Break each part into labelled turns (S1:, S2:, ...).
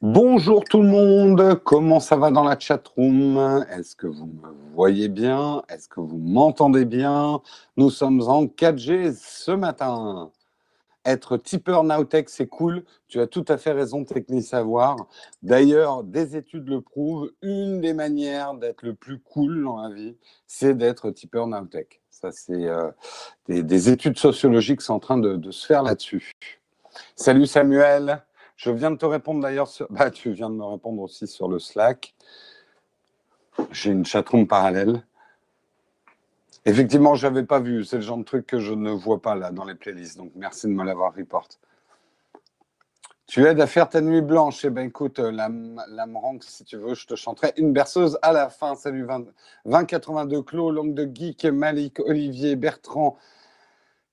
S1: Bonjour tout le monde, comment ça va dans la chatroom? Est-ce que vous me voyez bien? Est-ce que vous m'entendez bien? Nous sommes en 4G ce matin. Être tipeur Nowtech, c'est cool. Tu as tout à fait raison, Techni Savoir. D'ailleurs, des études le prouvent. Une des manières d'être le plus cool dans la vie, c'est d'être tipeur Nowtech. Ça, c'est euh, des, études sociologiques sont en train de se faire là-dessus. Salut Samuel. Je viens de te répondre d'ailleurs sur. Bah, tu viens de me répondre aussi sur le Slack. J'ai une chatroom parallèle. Effectivement, je n'avais pas vu. C'est le genre de truc que je ne vois pas là dans les playlists. Donc merci de me l'avoir report. Tu aides à faire ta nuit blanche. Eh bien, écoute, euh, la, si tu veux, je te chanterai une berceuse à la fin. Salut 20, 2082, Claude, Langue de Geek, Malik, Olivier, Bertrand,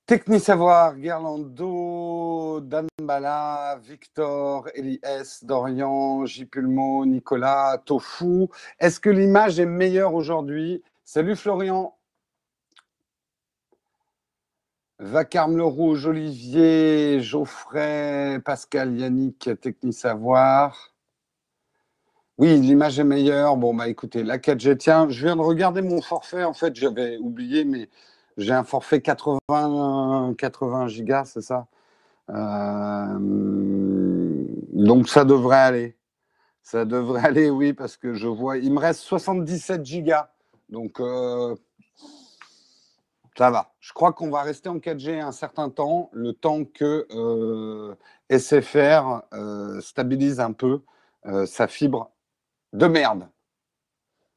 S1: Techni Savoir, Gerlando, Danbala, Victor, Elias, Dorian, J. Pulmo, Nicolas, Tofu. Est-ce que l'image est meilleure aujourd'hui? Salut Florian. Vacarme le Rouge, Olivier, Geoffrey, Pascal, Yannick, Techni Savoir. Oui, l'image est meilleure. Bon, bah écoutez, la 4G, tiens, je viens de regarder mon forfait. En fait, j'avais oublié, mais j'ai un forfait 80, 80 gigas, c'est ça euh, Donc ça devrait aller. Ça devrait aller, oui, parce que je vois. Il me reste 77 gigas. Donc euh, ça va. Je crois qu'on va rester en 4G un certain temps, le temps que euh, SFR stabilise un peu sa fibre de merde.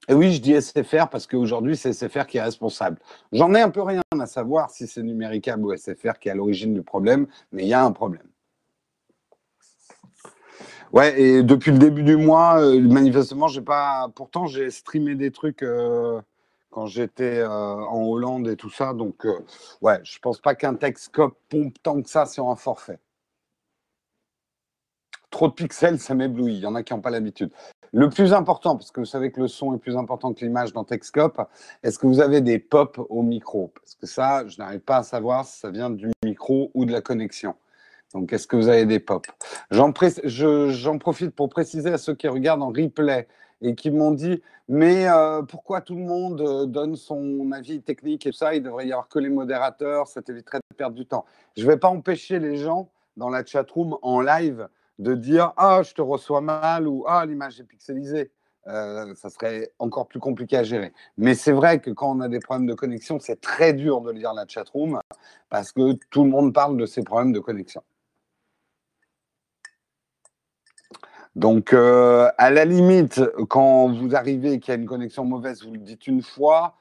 S1: Et oui, je dis SFR parce qu'aujourd'hui, c'est SFR qui est responsable. J'en ai un peu rien à savoir si c'est Numéricable ou SFR qui est à l'origine du problème, mais il y a un problème. Ouais, et depuis le début du mois, euh, manifestement, j'ai pas. Pourtant, j'ai streamé des trucs euh, quand j'étais euh, en Hollande et tout ça. Donc, ouais, je pense pas qu'un Texcope pompe tant que ça sur un forfait. Trop de pixels, ça m'éblouit. Il y en a qui n'ont pas l'habitude. Le plus important, parce que vous savez que le son est plus important que l'image dans Texcope, est-ce que vous avez des pop au micro? Parce que ça, je n'arrive pas à savoir si ça vient du micro ou de la connexion. Donc, est-ce que vous avez des pop? J'en profite pour préciser à ceux qui regardent en replay et qui m'ont dit mais euh, pourquoi tout le monde euh, donne son avis technique et ça? Il devrait y avoir que les modérateurs, ça t'éviterait de perdre du temps. Je ne vais pas empêcher les gens dans la chatroom en live de dire ah je te reçois mal ou ah l'image est pixelisée. Euh, ça serait encore plus compliqué à gérer. Mais c'est vrai que quand on a des problèmes de connexion, c'est très dur de lire la chatroom parce que tout le monde parle de ces problèmes de connexion. Donc, euh, à la limite, quand vous arrivez qu'il y a une connexion mauvaise, vous le dites une fois,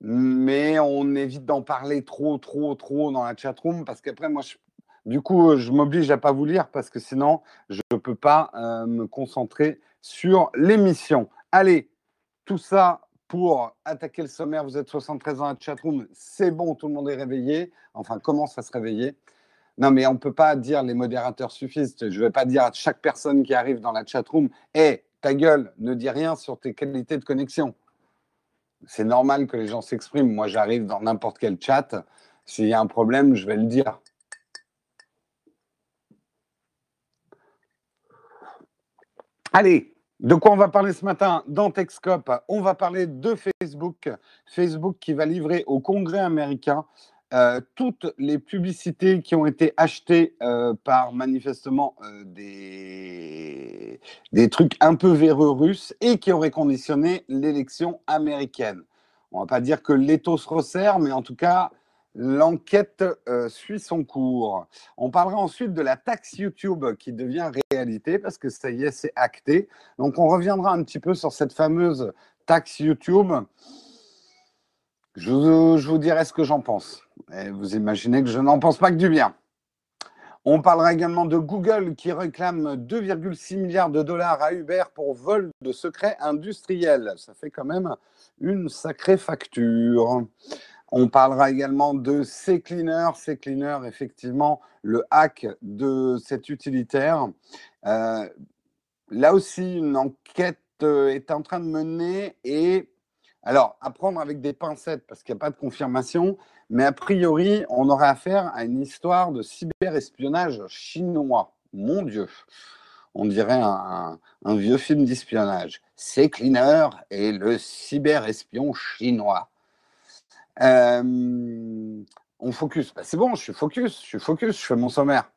S1: mais on évite d'en parler trop, trop, trop dans la chatroom parce qu'après, moi, je du coup, euh, je m'oblige à pas vous lire parce que sinon, je ne peux pas euh, me concentrer sur l'émission. Allez, tout ça pour attaquer le sommaire. Vous êtes 73 ans à chatroom, c'est bon, tout le monde est réveillé. Enfin, commence à se réveiller. Non, mais on ne peut pas dire les modérateurs suffisent. Je ne vais pas dire à chaque personne qui arrive dans la chatroom Hé, ta gueule, ne dis rien sur tes qualités de connexion. C'est normal que les gens s'expriment. Moi, j'arrive dans n'importe quel chat. S'il y a un problème, je vais le dire. Allez, de quoi on va parler ce matin dans Techscope? On va parler de Facebook. Facebook qui va livrer au Congrès américain euh, toutes les publicités qui ont été achetées euh, par manifestement euh, des, des trucs un peu véreux russes et qui auraient conditionné l'élection américaine. On va pas dire que l'étau se resserre, mais en tout cas, L'enquête euh, suit son cours. On parlera ensuite de la taxe YouTube qui devient réalité parce que ça y est, c'est acté. Donc on reviendra un petit peu sur cette fameuse taxe YouTube. Je, vous dirai ce que j'en pense. Vous imaginez que je n'en pense pas que du bien. On parlera également de Google qui réclame 2,6 milliards de dollars à Uber pour vol de secrets industriels. Ça fait quand même une sacrée facture. On parlera également de CCleaner. CCleaner, effectivement, le hack de cet utilitaire. Euh, là aussi, une enquête euh, est en train de mener et alors, à prendre avec des pincettes parce qu'il n'y a pas de confirmation, mais a priori, on aurait affaire à une histoire de cyberespionnage chinois. Mon Dieu. On dirait un, vieux film d'espionnage. C'est Cleaner et le cyber-espion chinois. Euh, on focus. Bah, c'est bon, je suis focus, je suis focus, je fais mon sommaire.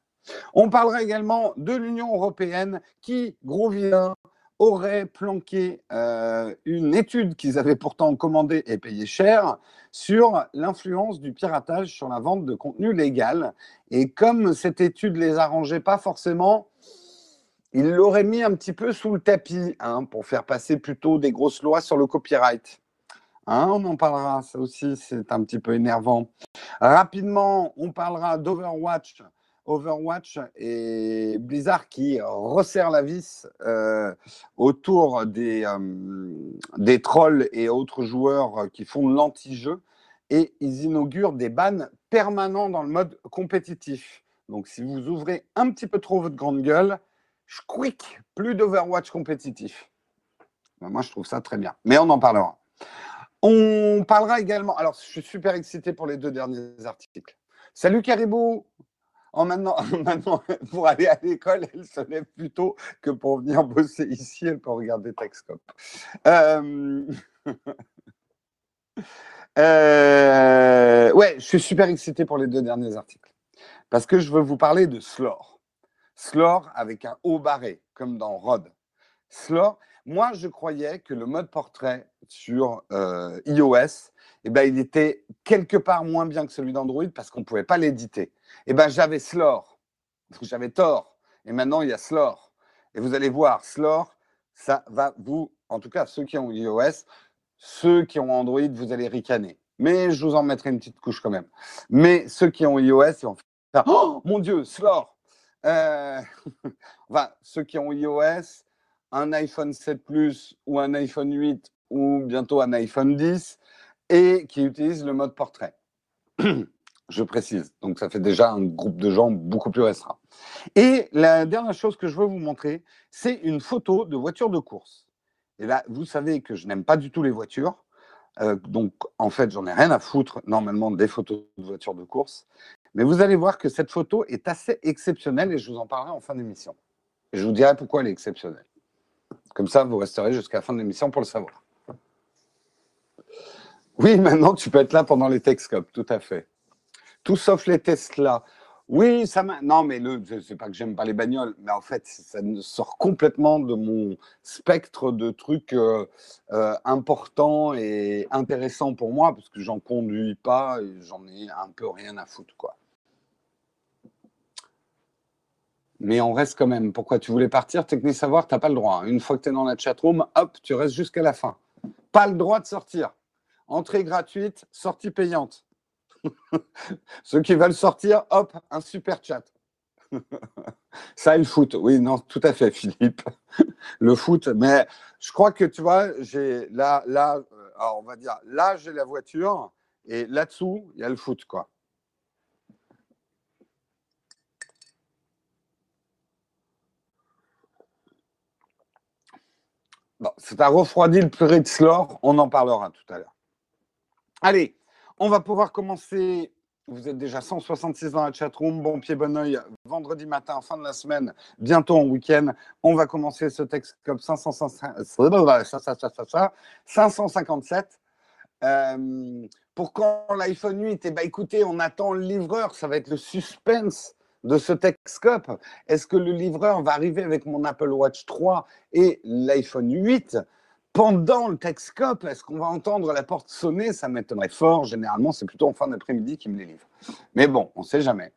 S1: On parlera également de l'Union européenne qui, gros vilain, aurait planqué euh, une étude qu'ils avaient pourtant commandée et payée cher sur l'influence du piratage sur la vente de contenu légal. Et comme cette étude les arrangeait pas forcément, ils l'auraient mis un petit peu sous le tapis hein, pour faire passer plutôt des grosses lois sur le copyright. Hein, on en parlera, ça aussi c'est un petit peu énervant. Rapidement, on parlera d'Overwatch Overwatch et Blizzard qui resserrent la vis euh, autour des, euh, des trolls et autres joueurs qui font l'anti-jeu et ils inaugurent des bans permanents dans le mode compétitif. Donc si vous ouvrez un petit peu trop votre grande gueule, quick, plus d'Overwatch compétitif. Ben, moi, je trouve ça très bien. Mais on en parlera. On parlera également. Alors, je suis super excité pour les deux derniers articles. Salut Caribou en maintenant, maintenant, pour aller à l'école, elle se lève plus tôt que pour venir bosser ici. Elle peut regarder Texcop. Euh... euh... Ouais, je suis super excité pour les deux derniers articles. Parce que je veux vous parler de Slore. Slore avec un haut barré, comme dans Rod. Slore, moi, je croyais que le mode portrait sur euh, iOS, eh ben, il était quelque part moins bien que celui d'Android parce qu'on ne pouvait pas l'éditer. Eh ben, j'avais Slore, j'avais tort. Et maintenant, il y a Slore. Et vous allez voir, Slore, ça va vous, en tout cas ceux qui ont iOS, ceux qui ont Android, vous allez ricaner. Mais je vous en mettrai une petite couche quand même. Mais ceux qui ont iOS, ils vont Oh mon Dieu, Slore euh... Enfin, ceux qui ont iOS, un iPhone 7 Plus ou un iPhone 8 ou bientôt un iPhone 10 et qui utilisent le mode portrait. je précise. Donc ça fait déjà un groupe de gens beaucoup plus restreint. Et la dernière chose que je veux vous montrer, c'est une photo de voiture de course. Et là, vous savez que je n'aime pas du tout les voitures. Euh, donc en fait, j'en ai rien à foutre normalement des photos de voitures de course. Mais vous allez voir que cette photo est assez exceptionnelle et je vous en parlerai en fin d'émission. Je vous dirai pourquoi elle est exceptionnelle. Comme ça, vous resterez jusqu'à la fin de l'émission pour le savoir. Oui, maintenant, tu peux être là pendant les Texcop, tout à fait. Tout sauf les Tesla. Oui, ça m'a. Non, mais le, c'est pas que j'aime pas les bagnoles, mais en fait, ça sort complètement de mon spectre de trucs euh, euh, importants et intéressants pour moi, parce que j'en conduis pas et j'en ai un peu rien à foutre, quoi. Mais on reste quand même. Pourquoi tu voulais partir? Technique Savoir, tu n'as pas le droit. Une fois que tu es dans la chatroom, hop, tu restes jusqu'à la fin. Pas le droit de sortir. Entrée gratuite, sortie payante. Ceux qui veulent sortir, hop, un super chat. Ça le foot. Oui, non, tout à fait, Philippe. Le foot. Mais je crois que tu vois, j'ai là, là, euh, alors on va dire, là, j'ai la voiture et là-dessous, il y a le foot, quoi. Bon, c'est un refroidi le purée de on en parlera tout à l'heure. Allez, on va pouvoir commencer. Vous êtes déjà 166 dans la chatroom. Bon pied, bon oeil. Vendredi matin, fin de la semaine, bientôt en week-end. On va commencer ce texte comme 557. Euh, pour quand l'iPhone 8 Eh bien, écoutez, on attend le livreur. Ça va être le suspense de ce Texcope Est-ce que le livreur va arriver avec mon Apple Watch 3 et l'iPhone 8 pendant le Texcope Est-ce qu'on va entendre la porte sonner? Ça m'étonnerait fort. Généralement, c'est plutôt en fin d'après-midi qu'il me les livre. Mais bon, on ne sait jamais.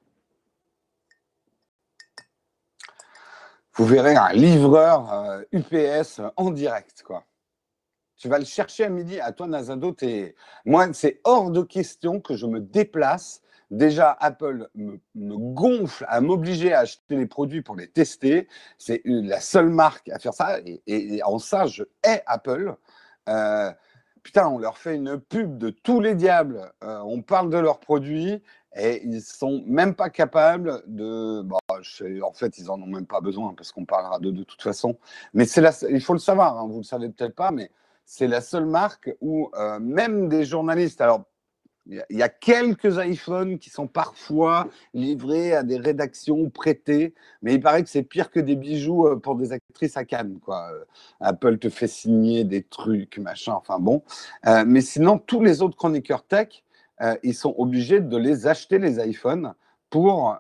S1: Vous verrez un livreur UPS euh, en direct, quoi. Tu vas le chercher à midi. À toi, Nazado, moi, c'est hors de question que je me déplace Déjà, Apple me, gonfle à m'obliger à acheter les produits pour les tester. C'est la seule marque à faire ça. Et, en ça, je hais Apple. Euh, putain, on leur fait une pub de tous les diables. Euh, on parle de leurs produits et ils sont même pas capables de. Bah, en fait, ils en ont même pas besoin parce qu'on parlera de toute façon. Mais c'est il faut le savoir. Hein, vous le savez peut-être pas, mais c'est la seule marque où euh, même des journalistes. Alors Il y, a, quelques iPhones qui sont parfois livrés à des rédactions prêtées, mais il paraît que c'est pire que des bijoux euh, pour des actrices à Cannes. Quoi. Euh, Apple te fait signer des trucs, machin, enfin bon. Euh, mais sinon, tous les autres chroniqueurs tech, ils sont obligés de les acheter, les iPhones, pour,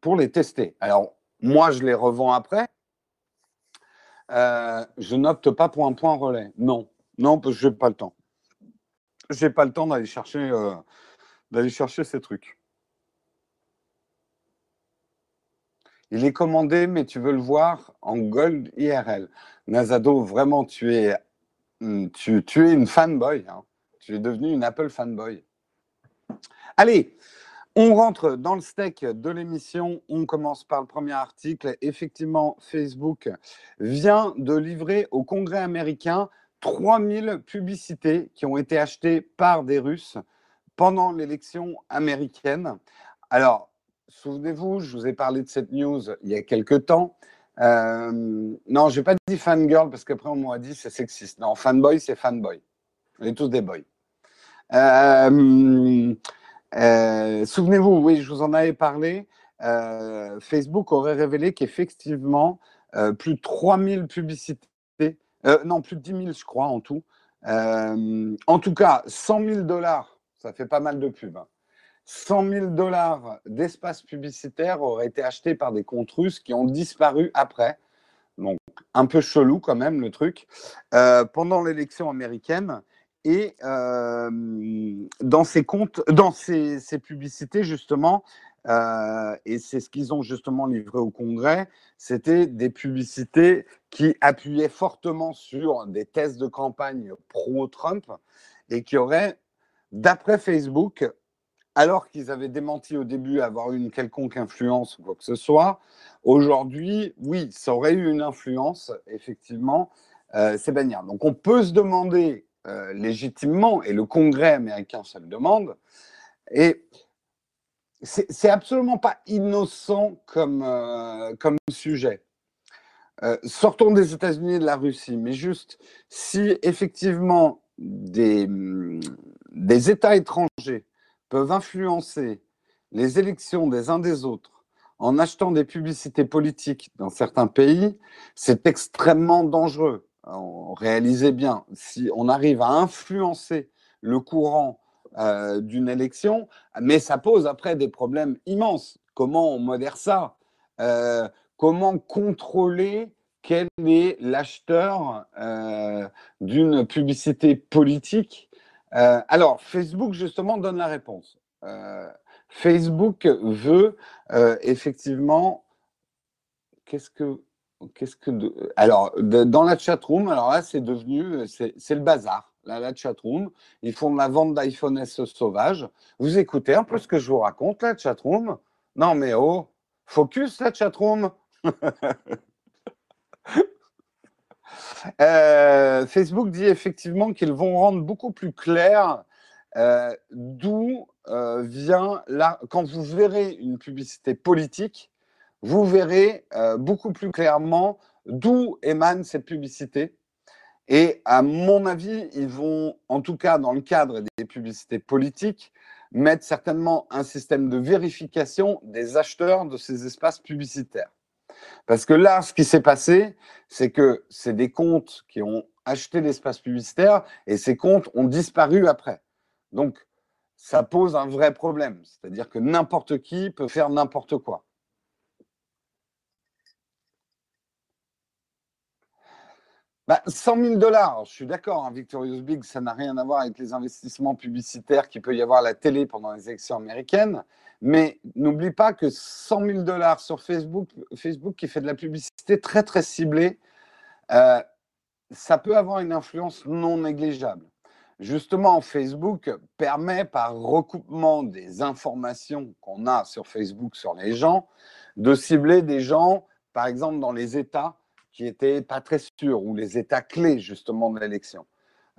S1: pour les tester. Alors, moi, je les revends après. je n'opte pas pour un point relais. Non, non, parce que je n'ai pas le temps j'ai pas le temps d'aller chercher, euh, d'aller chercher ces trucs. Il est commandé, mais tu veux le voir en Gold IRL. Nazado, vraiment, tu es, hmm, tu, es une fanboy. Hein. Tu es devenu une Apple fanboy. Allez, on rentre dans le steak de l'émission. On commence par le premier article. Effectivement, Facebook vient de livrer au Congrès américain 3000 publicités qui ont été achetées par des Russes pendant l'élection américaine. Alors, souvenez-vous, je vous ai parlé de cette news il y a quelques temps. Euh, non, je n'ai pas dit fangirl parce qu'après on m'a dit c'est sexiste. Non, fanboy, c'est fanboy. On est tous des boys. Euh, euh, souvenez-vous, oui, je vous en avais parlé. Facebook aurait révélé qu'effectivement, plus de 3000 publicités euh, non, plus de 10 000, je crois, en tout. Euh, en tout cas, 100 000 dollars, ça fait pas mal de pubs. 100 000 dollars d'espace publicitaire auraient été achetés par des comptes russes qui ont disparu après. Donc, un peu chelou quand même le truc. Euh, pendant l'élection américaine. Et dans ces comptes, dans ces, ces publicités, justement, euh, et c'est ce qu'ils ont justement livré au Congrès, c'était des publicités qui appuyaient fortement sur des tests de campagne pro-Trump et qui auraient, d'après Facebook, alors qu'ils avaient démenti au début avoir eu une quelconque influence ou quoi que ce soit, aujourd'hui, oui, ça aurait eu une influence, effectivement, euh, ces. Donc on peut se demander euh, légitimement, et le Congrès américain se le demande, et c'est absolument pas innocent comme, euh, comme sujet. Euh, sortons des États-Unis et de la Russie, mais juste si effectivement des, des États étrangers peuvent influencer les élections des uns des autres en achetant des publicités politiques dans certains pays, c'est extrêmement dangereux. On réalisait bien, si on arrive à influencer le courant euh, d'une élection, mais ça pose après des problèmes immenses. Comment on modère ça? Euh, Comment contrôler quel est l'acheteur euh, d'une publicité politique? Alors, Facebook, justement, donne la réponse. Facebook veut effectivement... Qu'est-ce que... Qu'est-ce que Alors, dans la chat room, alors là, c'est devenu, c'est le bazar la, la chatroom. Ils font de la vente d'iPhone S sauvage. Vous écoutez un peu ce que je vous raconte, la chatroom? Non, mais oh, focus, la chatroom euh, Facebook dit effectivement qu'ils vont rendre beaucoup plus clair euh, d'où euh, vient là. Quand vous verrez une publicité politique, vous verrez beaucoup plus clairement d'où émane cette publicité et à mon avis, ils vont, en tout cas dans le cadre des publicités politiques, mettre certainement un système de vérification des acheteurs de ces espaces publicitaires. Parce que là, ce qui s'est passé, c'est que c'est des comptes qui ont acheté l'espace publicitaire et ces comptes ont disparu après. Donc, ça pose un vrai problème. C'est-à-dire que n'importe qui peut faire n'importe quoi. Bah, 100 000 dollars, je suis d'accord, hein, Victorious Big, ça n'a rien à voir avec les investissements publicitaires qu'il peut y avoir à la télé pendant les élections américaines. Mais n'oublie pas que 100 000 dollars sur Facebook, Facebook qui fait de la publicité très très ciblée, euh, ça peut avoir une influence non négligeable. Justement, Facebook permet par recoupement des informations qu'on a sur Facebook sur les gens, de cibler des gens, par exemple dans les États qui n'étaient pas très sûrs, ou les états clés justement de l'élection.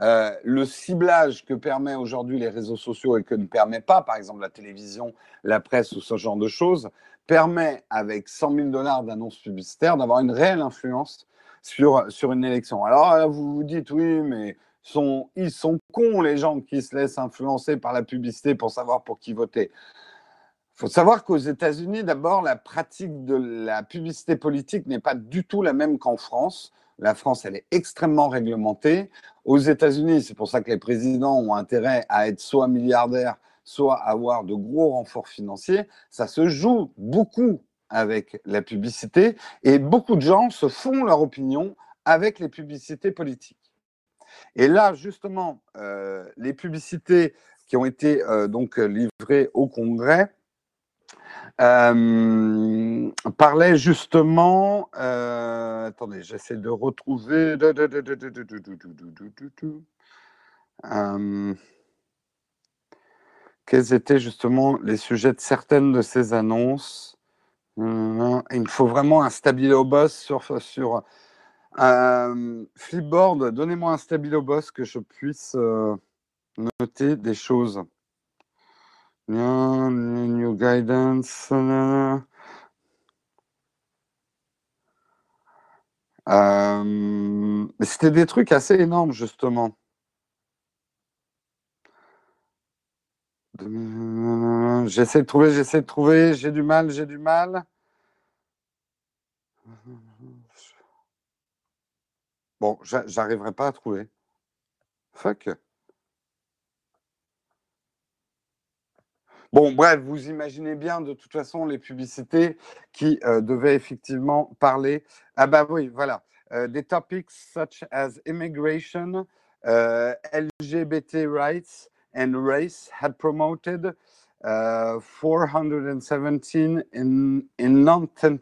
S1: Euh, le ciblage que permet aujourd'hui les réseaux sociaux et que ne permet pas, par exemple, la télévision, la presse ou ce genre de choses, permet, avec 100 000 dollars d'annonces publicitaires, d'avoir une réelle influence sur, sur une élection. Alors, vous vous dites, oui, mais ils sont cons, les gens qui se laissent influencer par la publicité pour savoir pour qui voter. Il faut savoir qu'aux États-Unis, d'abord, la pratique de la publicité politique n'est pas du tout la même qu'en France. La France, elle est extrêmement réglementée. Aux États-Unis, c'est pour ça que les présidents ont intérêt à être soit milliardaires, soit avoir de gros renforts financiers. Ça se joue beaucoup avec la publicité et beaucoup de gens se font leur opinion avec les publicités politiques. Et là, justement, euh, les publicités qui ont été euh, donc livrées au Congrès euh, parlaient justement. attendez, j'essaie de retrouver. quels étaient justement les sujets de certaines de ces annonces Il me faut vraiment un stabilo boss sur, sur euh, Flipboard, donnez-moi un stabilo boss que je puisse euh, noter des choses. New guidance. Euh, C'était des trucs assez énormes, justement. J'essaie de trouver, j'essaie de trouver, j'ai du mal, j'ai du mal. Bon, j'arriverai pas à trouver. Fuck. Bon, bref, vous imaginez bien de toute façon les publicités qui euh, devaient effectivement parler. Ah bah oui, voilà. Euh, des topics such as immigration, euh, LGBT rights and race had promoted 417 in, in non putain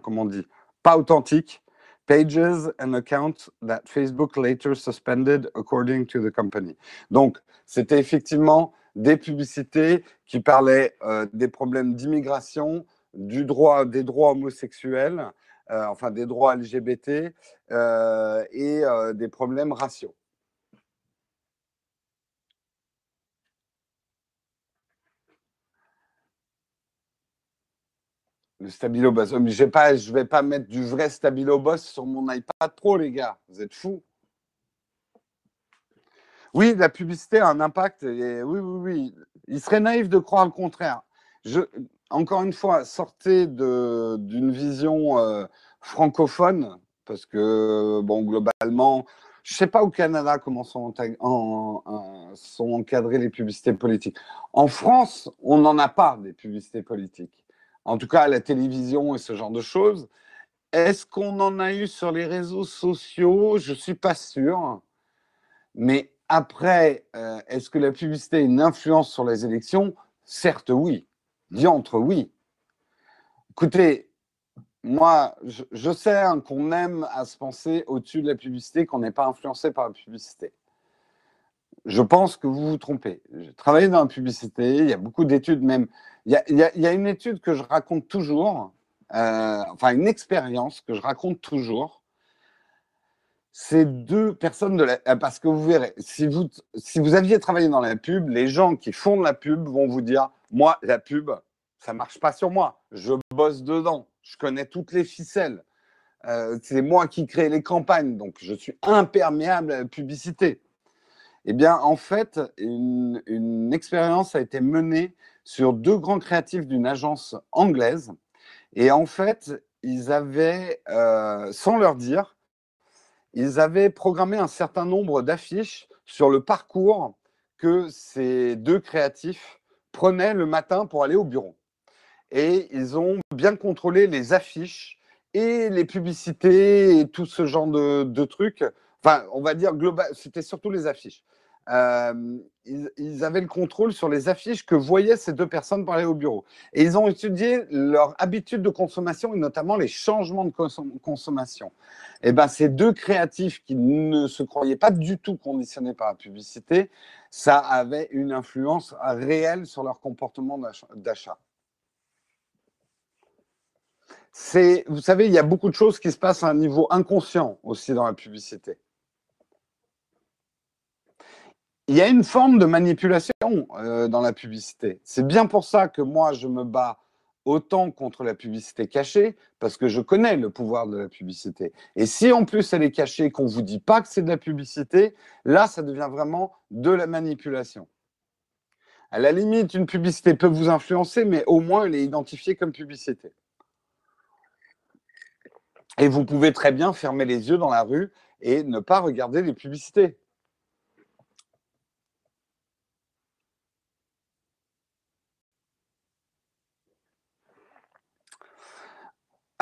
S1: comment on dit? Pas authentique pages and accounts that Facebook later suspended according to the company. Donc, c'était effectivement des publicités qui parlaient euh, des problèmes d'immigration, du droit, des droits homosexuels, euh, enfin des droits LGBT euh, et des problèmes raciaux. Le Stabilo Boss. je ne vais pas mettre du vrai Stabilo Boss sur mon iPad Pro, les gars. Vous êtes fous. Oui, la publicité a un impact. Oui, oui, oui. Il serait naïf de croire le contraire. Je, encore une fois, sortez d'une vision euh, francophone, parce que, bon, globalement, je ne sais pas au Canada comment sont, sont encadrées les publicités politiques. En France, on n'en a pas des publicités politiques en tout cas la télévision et ce genre de choses. Est-ce qu'on en a eu sur les réseaux sociaux? Je ne suis pas sûr. Mais après, euh, est-ce que la publicité a une influence sur les élections? Certes, oui. Diantre, oui. Écoutez, moi, je, sais hein, qu'on aime à se penser au-dessus de la publicité, qu'on n'est pas influencé par la publicité. Je pense que vous vous trompez. J'ai travaillé dans la publicité, il y a beaucoup d'études même il y, a, une étude que je raconte toujours, euh, enfin une expérience que je raconte toujours. C'est deux personnes de la. Euh, parce que vous verrez, si vous, si vous aviez travaillé dans la pub, les gens qui font de la pub vont vous dire Moi, la pub, ça marche pas sur moi. Je bosse dedans. Je connais toutes les ficelles. Euh, c'est moi qui crée les campagnes. Donc, je suis imperméable à la publicité. Eh bien, en fait, une, une expérience a été menée sur deux grands créatifs d'une agence anglaise. Et en fait, ils avaient, euh, sans leur dire, ils avaient programmé un certain nombre d'affiches sur le parcours que ces deux créatifs prenaient le matin pour aller au bureau. Et ils ont bien contrôlé les affiches et les publicités et tout ce genre de, trucs. Enfin, on va dire global, c'était surtout les affiches. Euh, ils, avaient le contrôle sur les affiches que voyaient ces deux personnes parler au bureau. Et ils ont étudié leur habitude de consommation et notamment les changements de consommation. Et ben, ces deux créatifs qui ne se croyaient pas du tout conditionnés par la publicité, ça avait une influence réelle sur leur comportement d'achat. Vous savez, il y a beaucoup de choses qui se passent à un niveau inconscient aussi dans la publicité il y a une forme de manipulation euh, dans la publicité. C'est bien pour ça que moi, je me bats autant contre la publicité cachée, parce que je connais le pouvoir de la publicité. Et si en plus elle est cachée, qu'on ne vous dit pas que c'est de la publicité, là, ça devient vraiment de la manipulation. À la limite, une publicité peut vous influencer, mais au moins elle est identifiée comme publicité. Et vous pouvez très bien fermer les yeux dans la rue et ne pas regarder les publicités.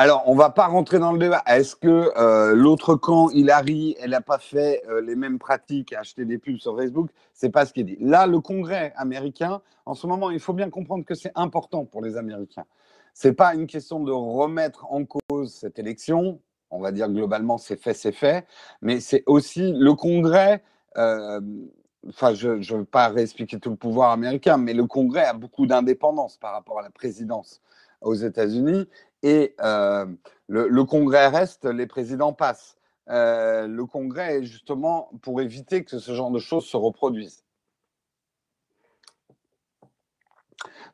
S1: Alors, on va pas rentrer dans le débat. Est-ce que euh, l'autre camp, Hillary, elle n'a pas fait euh, les mêmes pratiques, acheter des pubs sur Facebook? C'est pas ce qui est dit. Là, le Congrès américain, en ce moment, il faut bien comprendre que c'est important pour les Américains. C'est pas une question de remettre en cause cette élection. On va dire globalement, c'est fait, c'est fait. Mais c'est aussi le Congrès. Euh, enfin, je ne veux pas réexpliquer tout le pouvoir américain, mais le Congrès a beaucoup d'indépendance par rapport à la présidence aux États-Unis et euh, le, Congrès reste, les présidents passent. Euh, le Congrès est justement pour éviter que ce genre de choses se reproduisent.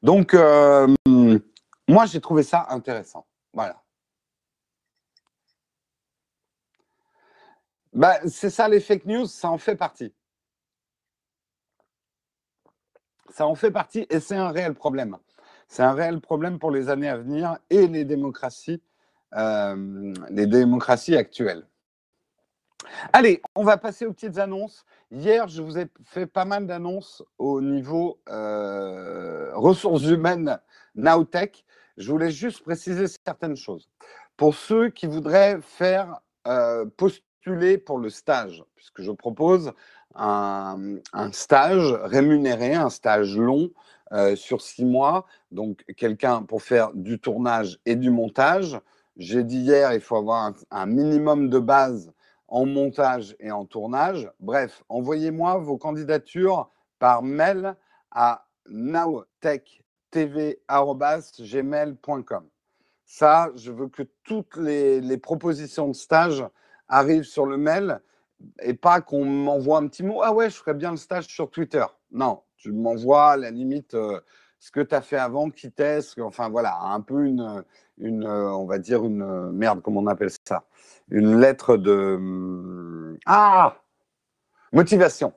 S1: Donc, euh, moi, j'ai trouvé ça intéressant. Voilà. Bah, c'est ça, les fake news, ça en fait partie. Ça en fait partie et c'est un réel problème. C'est un réel problème pour les années à venir et les démocraties, euh, les démocraties actuelles. Allez, on va passer aux petites annonces. Hier, je vous ai fait pas mal d'annonces au niveau euh, ressources humaines Nowtech. Je voulais juste préciser certaines choses. Pour ceux qui voudraient faire euh, postuler pour le stage, puisque je propose un, un, stage rémunéré, un stage long euh, sur six mois. Donc, quelqu'un pour faire du tournage et du montage. J'ai dit hier, il faut avoir un, minimum de base en montage et en tournage. Bref, envoyez-moi vos candidatures par mail à nowtechtv.gmail.com. Ça, je veux que toutes les, les, propositions de stage arrivent sur le mail et pas qu'on m'envoie un petit mot. Ah ouais, je ferais bien le stage sur Twitter. Non, tu m'envoies à la limite euh, ce que tu as fait avant, qui t'est, enfin voilà, un peu une, une, euh, on va dire une euh, merde, comment on appelle ça? Une lettre de hum, ah motivation.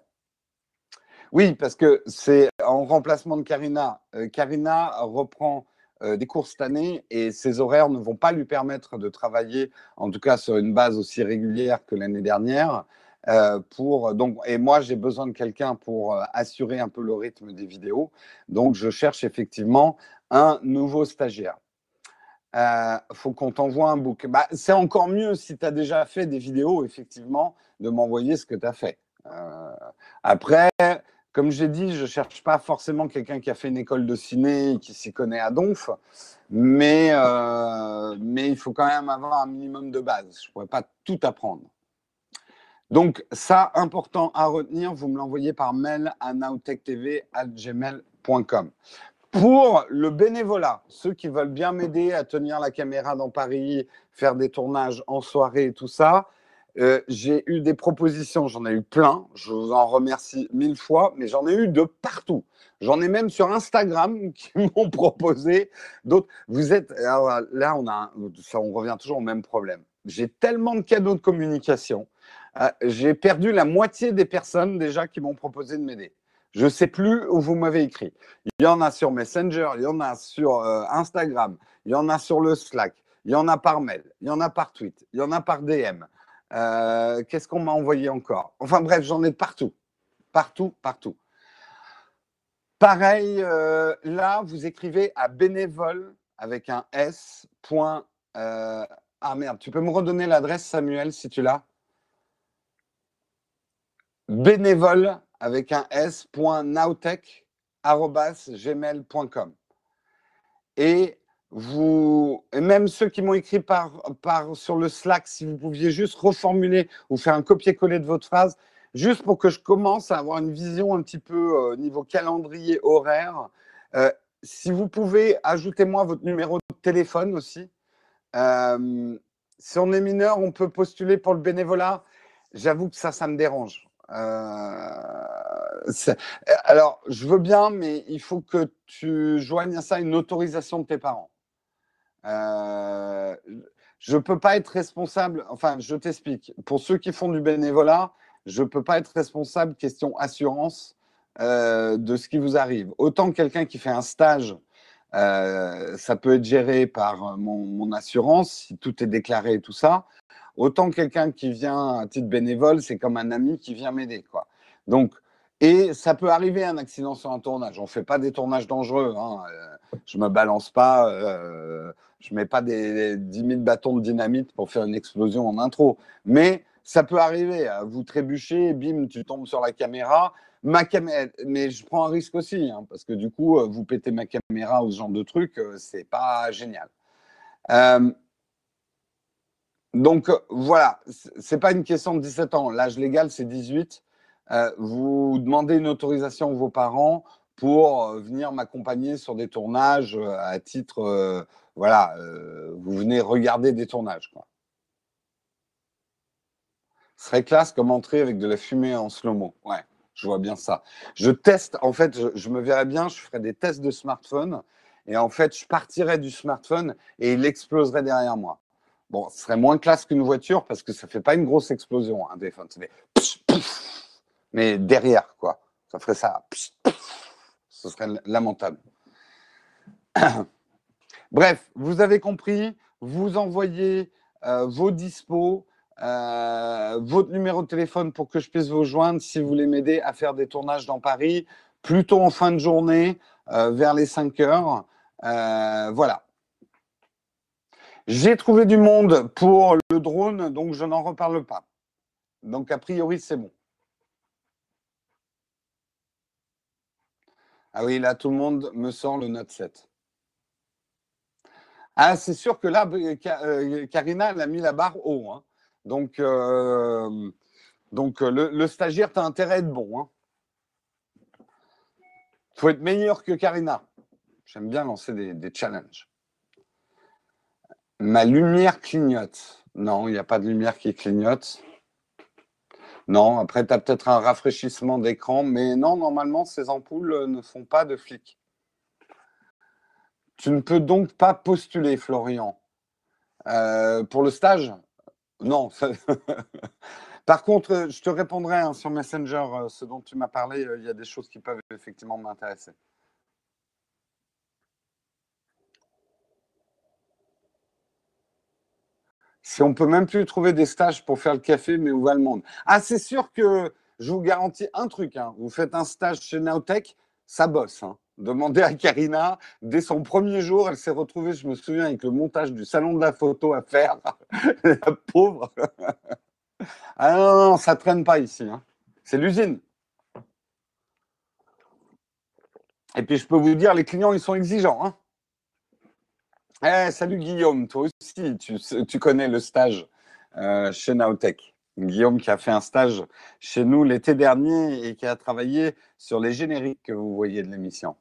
S1: Oui, parce que c'est en remplacement de Karina. Karina reprend des cours cette année et ses horaires ne vont pas lui permettre de travailler, en tout cas sur une base aussi régulière que l'année dernière. Euh, pour donc et moi j'ai besoin de quelqu'un pour euh, assurer un peu le rythme des vidéos. Donc je cherche effectivement un nouveau stagiaire. Euh, faut qu'on t'envoie un book. Bah, c'est encore mieux si tu as déjà fait des vidéos, effectivement, de m'envoyer ce que tu as fait. Euh, après, comme j'ai dit, je cherche pas forcément quelqu'un qui a fait une école de ciné et qui s'y connaît à donf, mais, mais il faut quand même avoir un minimum de base. Je ne pourrais pas tout apprendre. Donc, ça, important à retenir, vous me l'envoyez par mail à nowtechtv.gmail.com. Pour le bénévolat, ceux qui veulent bien m'aider à tenir la caméra dans Paris, faire des tournages en soirée et tout ça, euh, j'ai eu des propositions, j'en ai eu plein, je vous en remercie mille fois, mais j'en ai eu de partout. J'en ai même sur Instagram qui m'ont proposé d'autres. Vous êtes, là, on, a, on revient toujours au même problème. J'ai tellement de cadeaux de communication ah, j'ai perdu la moitié des personnes déjà qui m'ont proposé de m'aider. Je ne sais plus où vous m'avez écrit. Il y en a sur Messenger, il y en a sur euh, Instagram, il y en a sur le Slack, il y en a par mail, il y en a par tweet, il y en a par DM. Euh, qu'est-ce qu'on m'a envoyé encore? Enfin bref, j'en ai partout. Partout, partout. Pareil, euh, là, vous écrivez à bénévole avec un S. ah merde, tu peux me redonner l'adresse, Samuel, si tu l'as? Bénévole avec un s.nowtech.gmail.com. Et vous, même ceux qui m'ont écrit par, par, sur le Slack, si vous pouviez juste reformuler ou faire un copier-coller de votre phrase, juste pour que je commence à avoir une vision un petit peu euh, niveau calendrier horaire. Euh, si vous pouvez, ajoutez-moi votre numéro de téléphone aussi. Euh, si on est mineur, on peut postuler pour le bénévolat. J'avoue que ça, ça me dérange. Euh, alors, je veux bien, mais il faut que tu joignes à ça une autorisation de tes parents. Euh, je ne peux pas être responsable, enfin, je t'explique. Pour ceux qui font du bénévolat, je ne peux pas être responsable, question assurance, euh, de ce qui vous arrive. Autant quelqu'un qui fait un stage, ça peut être géré par mon, assurance, si tout est déclaré et tout ça. Autant quelqu'un qui vient à titre bénévole, c'est comme un ami qui vient m'aider. quoi. Donc, et ça peut arriver un accident sur un tournage. On ne fait pas des tournages dangereux. Hein. Euh, je ne me balance pas, euh, je ne mets pas des, 10 000 bâtons de dynamite pour faire une explosion en intro. Mais ça peut arriver. Vous trébuchez, bim, tu tombes sur la caméra. Ma mais je prends un risque aussi, hein, parce que du coup, euh, vous pétez ma caméra ou ce genre de truc, c'est pas génial. Donc voilà, c'est pas une question de 17 ans. L'âge légal, c'est 18. Euh, vous demandez une autorisation à vos parents pour euh, venir m'accompagner sur des tournages euh, à titre, voilà, vous venez regarder des tournages. Ce serait classe comme entrée avec de la fumée en slow-mo. Ouais, je vois bien ça. Je teste, en fait, je, me verrais bien, je ferais des tests de smartphone et en fait, je partirais du smartphone et il exploserait derrière moi. Bon, ce serait moins classe qu'une voiture parce que ça fait pas une grosse explosion, un téléphone. Ça fait mais derrière, quoi. Ça ferait ça. Ce serait lamentable. Bref, vous avez compris. Vous envoyez euh, vos dispos, euh, votre numéro de téléphone pour que je puisse vous joindre si vous voulez m'aider à faire des tournages dans Paris, plutôt en fin de journée, euh, vers les 5 heures. voilà. J'ai trouvé du monde pour le drone, donc je n'en reparle pas. Donc a priori, c'est bon. Ah oui, là, tout le monde me sort le Note 7. Ah, c'est sûr que là, euh, euh, Karina, elle a mis la barre haut. Hein. Donc, euh, donc le, stagiaire, tu as intérêt à être bon. Il hein. faut être meilleur que Karina. J'aime bien lancer des challenges. Ma lumière clignote. Non, il n'y a pas de lumière qui clignote. Non, après, tu as peut-être un rafraîchissement d'écran, mais non, normalement, ces ampoules euh, ne font pas de flic. Tu ne peux donc pas postuler, Florian. Euh, pour le stage? Non. Par contre, je te répondrai hein, sur Messenger, euh, ce dont tu m'as parlé, il y a des choses qui peuvent effectivement m'intéresser. Si on peut même plus trouver des stages pour faire le café, mais où va le monde? Ah, c'est sûr que je vous garantis un truc. Hein. Vous faites un stage chez Naotech, ça bosse. Hein. Demandez à Karina, dès son premier jour, elle s'est retrouvée, je me souviens, avec le montage du salon de la photo à faire. la pauvre. ah non, non, ça traîne pas ici. Hein. C'est l'usine. Et puis je peux vous dire, les clients, ils sont exigeants. Eh, salut Guillaume, toi aussi, tu, connais le stage euh, chez Naotech. Guillaume qui a fait un stage chez nous l'été dernier et qui a travaillé sur les génériques que vous voyez de l'émission.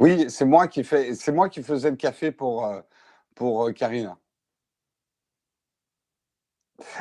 S1: Oui, c'est moi qui faisais le café pour, euh, pour euh, Karina.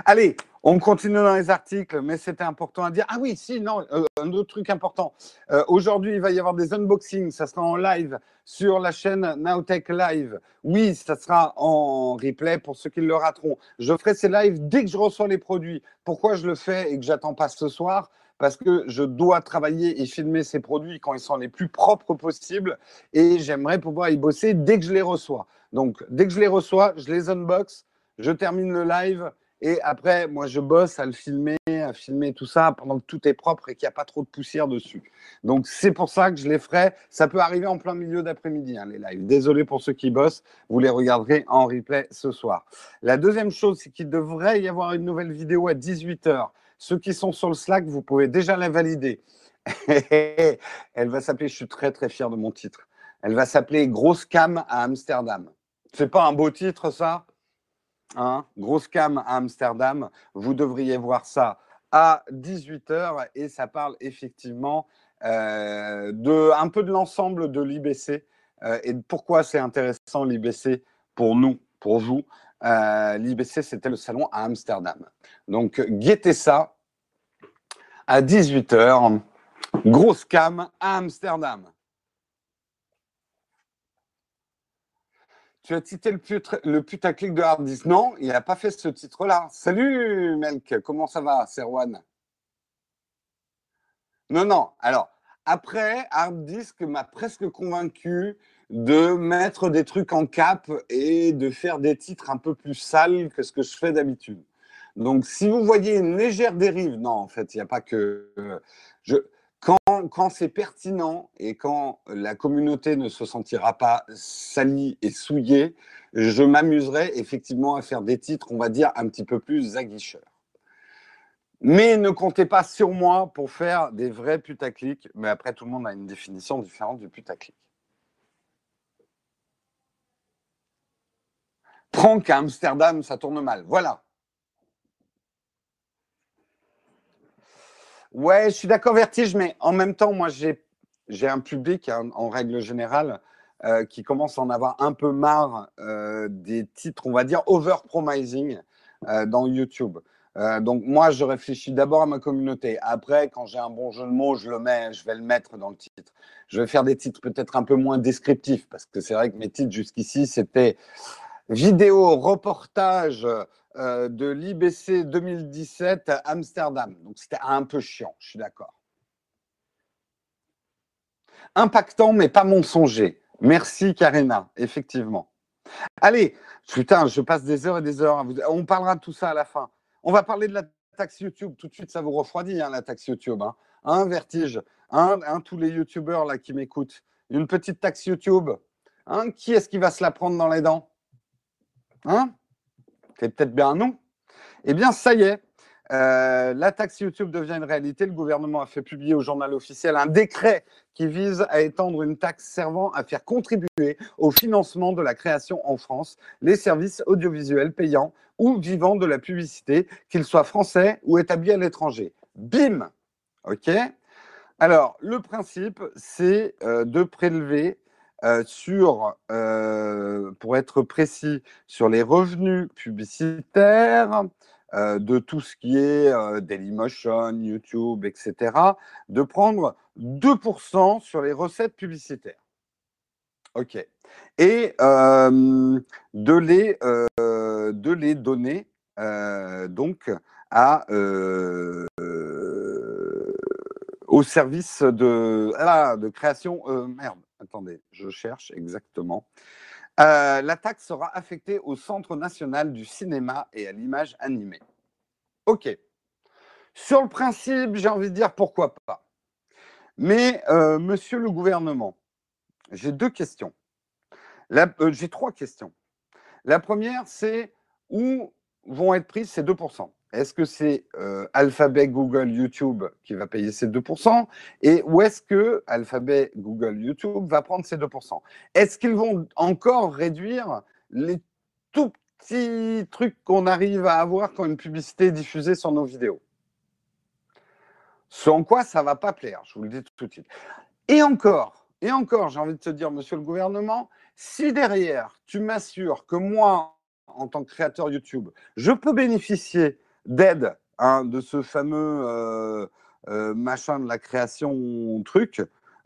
S1: Allez, on continue dans les articles, mais c'était important à dire. Ah oui, si, non, euh, un autre truc important. Euh, aujourd'hui, il va y avoir des unboxings. Ça sera en live sur la chaîne Nowtech Live. Oui, ça sera en replay pour ceux qui le rateront. Je ferai ces lives dès que je reçois les produits. Pourquoi je le fais et que j'attends pas ce soir? Parce que je dois travailler et filmer ces produits quand ils sont les plus propres possibles et j'aimerais pouvoir y bosser dès que je les reçois. Donc, dès que je les reçois, je les unbox, je termine le live et après, moi, je bosse à le filmer, à filmer tout ça pendant que tout est propre et qu'il n'y a pas trop de poussière dessus. Donc, c'est pour ça que je les ferai. Ça peut arriver en plein milieu d'après-midi, hein, les lives. Désolé pour ceux qui bossent. Vous les regarderez en replay ce soir. La deuxième chose, c'est qu'il devrait y avoir une nouvelle vidéo à 18h. Ceux qui sont sur le Slack, vous pouvez déjà la valider. Elle va s'appeler, je suis très très fier de mon titre. Elle va s'appeler Grosse Cam à Amsterdam. C'est pas un beau titre, ça? Hein, grosse cam à Amsterdam. Vous devriez voir ça à 18h et ça parle effectivement euh, de, un peu de l'ensemble de l'IBC euh, et pourquoi c'est intéressant l'IBC pour nous, pour vous. Euh, L'IBC, c'était le salon à Amsterdam. Donc, guettez ça à 18h. Grosse cam à Amsterdam. Tu as cité le, le putaclic de Hard Disk. Non, il n'a pas fait ce titre-là. Salut, Melk, comment ça va, Serwan? Non, non. Alors, après, Hard Disk m'a presque convaincu de mettre des trucs en cap et de faire des titres un peu plus sales que ce que je fais d'habitude. Donc, si vous voyez une légère dérive, non, en fait, il n'y a pas que. Je, quand, c'est pertinent et quand la communauté ne se sentira pas salie et souillée, je m'amuserai effectivement à faire des titres, on va dire, un petit peu plus aguicheurs. Mais ne comptez pas sur moi pour faire des vrais putaclics. Mais après, tout le monde a une définition différente du putaclic. Prends qu'à Amsterdam, ça tourne mal. Voilà. Ouais, je suis d'accord, Vertige, mais en même temps, moi, j'ai, un public, hein, en règle générale, euh, qui commence à en avoir un peu marre euh, des titres, on va dire, over-promising euh, dans YouTube. donc, moi, je réfléchis d'abord à ma communauté. Après, quand j'ai un bon jeu de mots, je le mets, je vais le mettre dans le titre. Je vais faire des titres peut-être un peu moins descriptifs, parce que c'est vrai que mes titres jusqu'ici, c'était vidéo, reportage, euh, de l'IBC 2017 à Amsterdam. Donc c'était un peu chiant, je suis d'accord. Impactant, mais pas mensonger. Merci Karina, effectivement. Allez, putain, je passe des heures et des heures. On parlera de tout ça à la fin. On va parler de la taxe YouTube. Tout de suite, ça vous refroidit, hein, la taxe YouTube. Hein. Un vertige? Un, tous les YouTubeurs là qui m'écoutent. Une petite taxe YouTube. Hein, qui est-ce qui va se la prendre dans les dents? Hein? C'est peut-être bien un nom. Eh bien, ça y est, euh, la taxe YouTube devient une réalité. Le gouvernement a fait publier au journal officiel un décret qui vise à étendre une taxe servant à faire contribuer au financement de la création en France les services audiovisuels payants ou vivant de la publicité, qu'ils soient français ou établis à l'étranger. Bim OK Alors, le principe, c'est euh, de prélever euh, sur, euh, pour être précis, sur les revenus publicitaires euh, de tout ce qui est Dailymotion, YouTube, etc., de prendre 2% sur les recettes publicitaires. OK. Et de, les, de les donner donc à, au service de, ah, de création. merde Attendez, je cherche exactement. Euh, la taxe sera affectée au Centre national du cinéma et à l'image animée. OK. Sur le principe, j'ai envie de dire pourquoi pas. Mais, euh, monsieur le gouvernement, j'ai deux questions. Euh, j'ai trois questions. La première, c'est où vont être prises ces 2% est-ce que c'est euh, Alphabet, Google, YouTube qui va payer ces 2% Et où est-ce que Alphabet, Google, YouTube va prendre ces 2% Est-ce qu'ils vont encore réduire les tout petits trucs qu'on arrive à avoir quand une publicité est diffusée sur nos vidéos? Sans quoi ça ne va pas plaire, je vous le dis tout de suite. Et encore, et encore, j'ai envie de te dire, monsieur le gouvernement, si derrière, tu m'assures que moi, en tant que créateur YouTube, je peux bénéficier d'aide hein, de ce fameux euh, euh, machin de la création truc,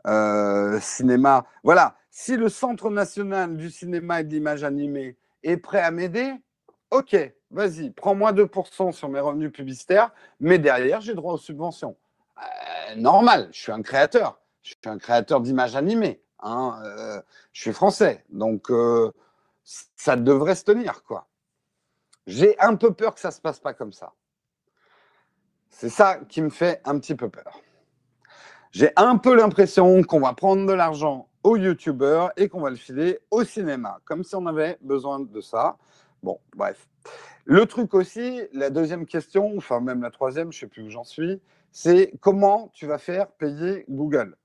S1: euh, cinéma. Voilà, si le Centre national du cinéma et de l'image animée est prêt à m'aider, ok, vas-y, prends-moi 2% sur mes revenus publicitaires, mais derrière, j'ai droit aux subventions. normal, je suis un créateur. Je suis un créateur d'images animées. Hein, je suis français. Donc, ça devrait se tenir, quoi. J'ai un peu peur que ça ne se passe pas comme ça. C'est ça qui me fait un petit peu peur. J'ai un peu l'impression qu'on va prendre de l'argent aux youtubeurs et qu'on va le filer au cinéma, comme si on avait besoin de ça. Bon, bref. Le truc aussi, la deuxième question, enfin même la troisième, je ne sais plus où j'en suis, c'est comment tu vas faire payer Google?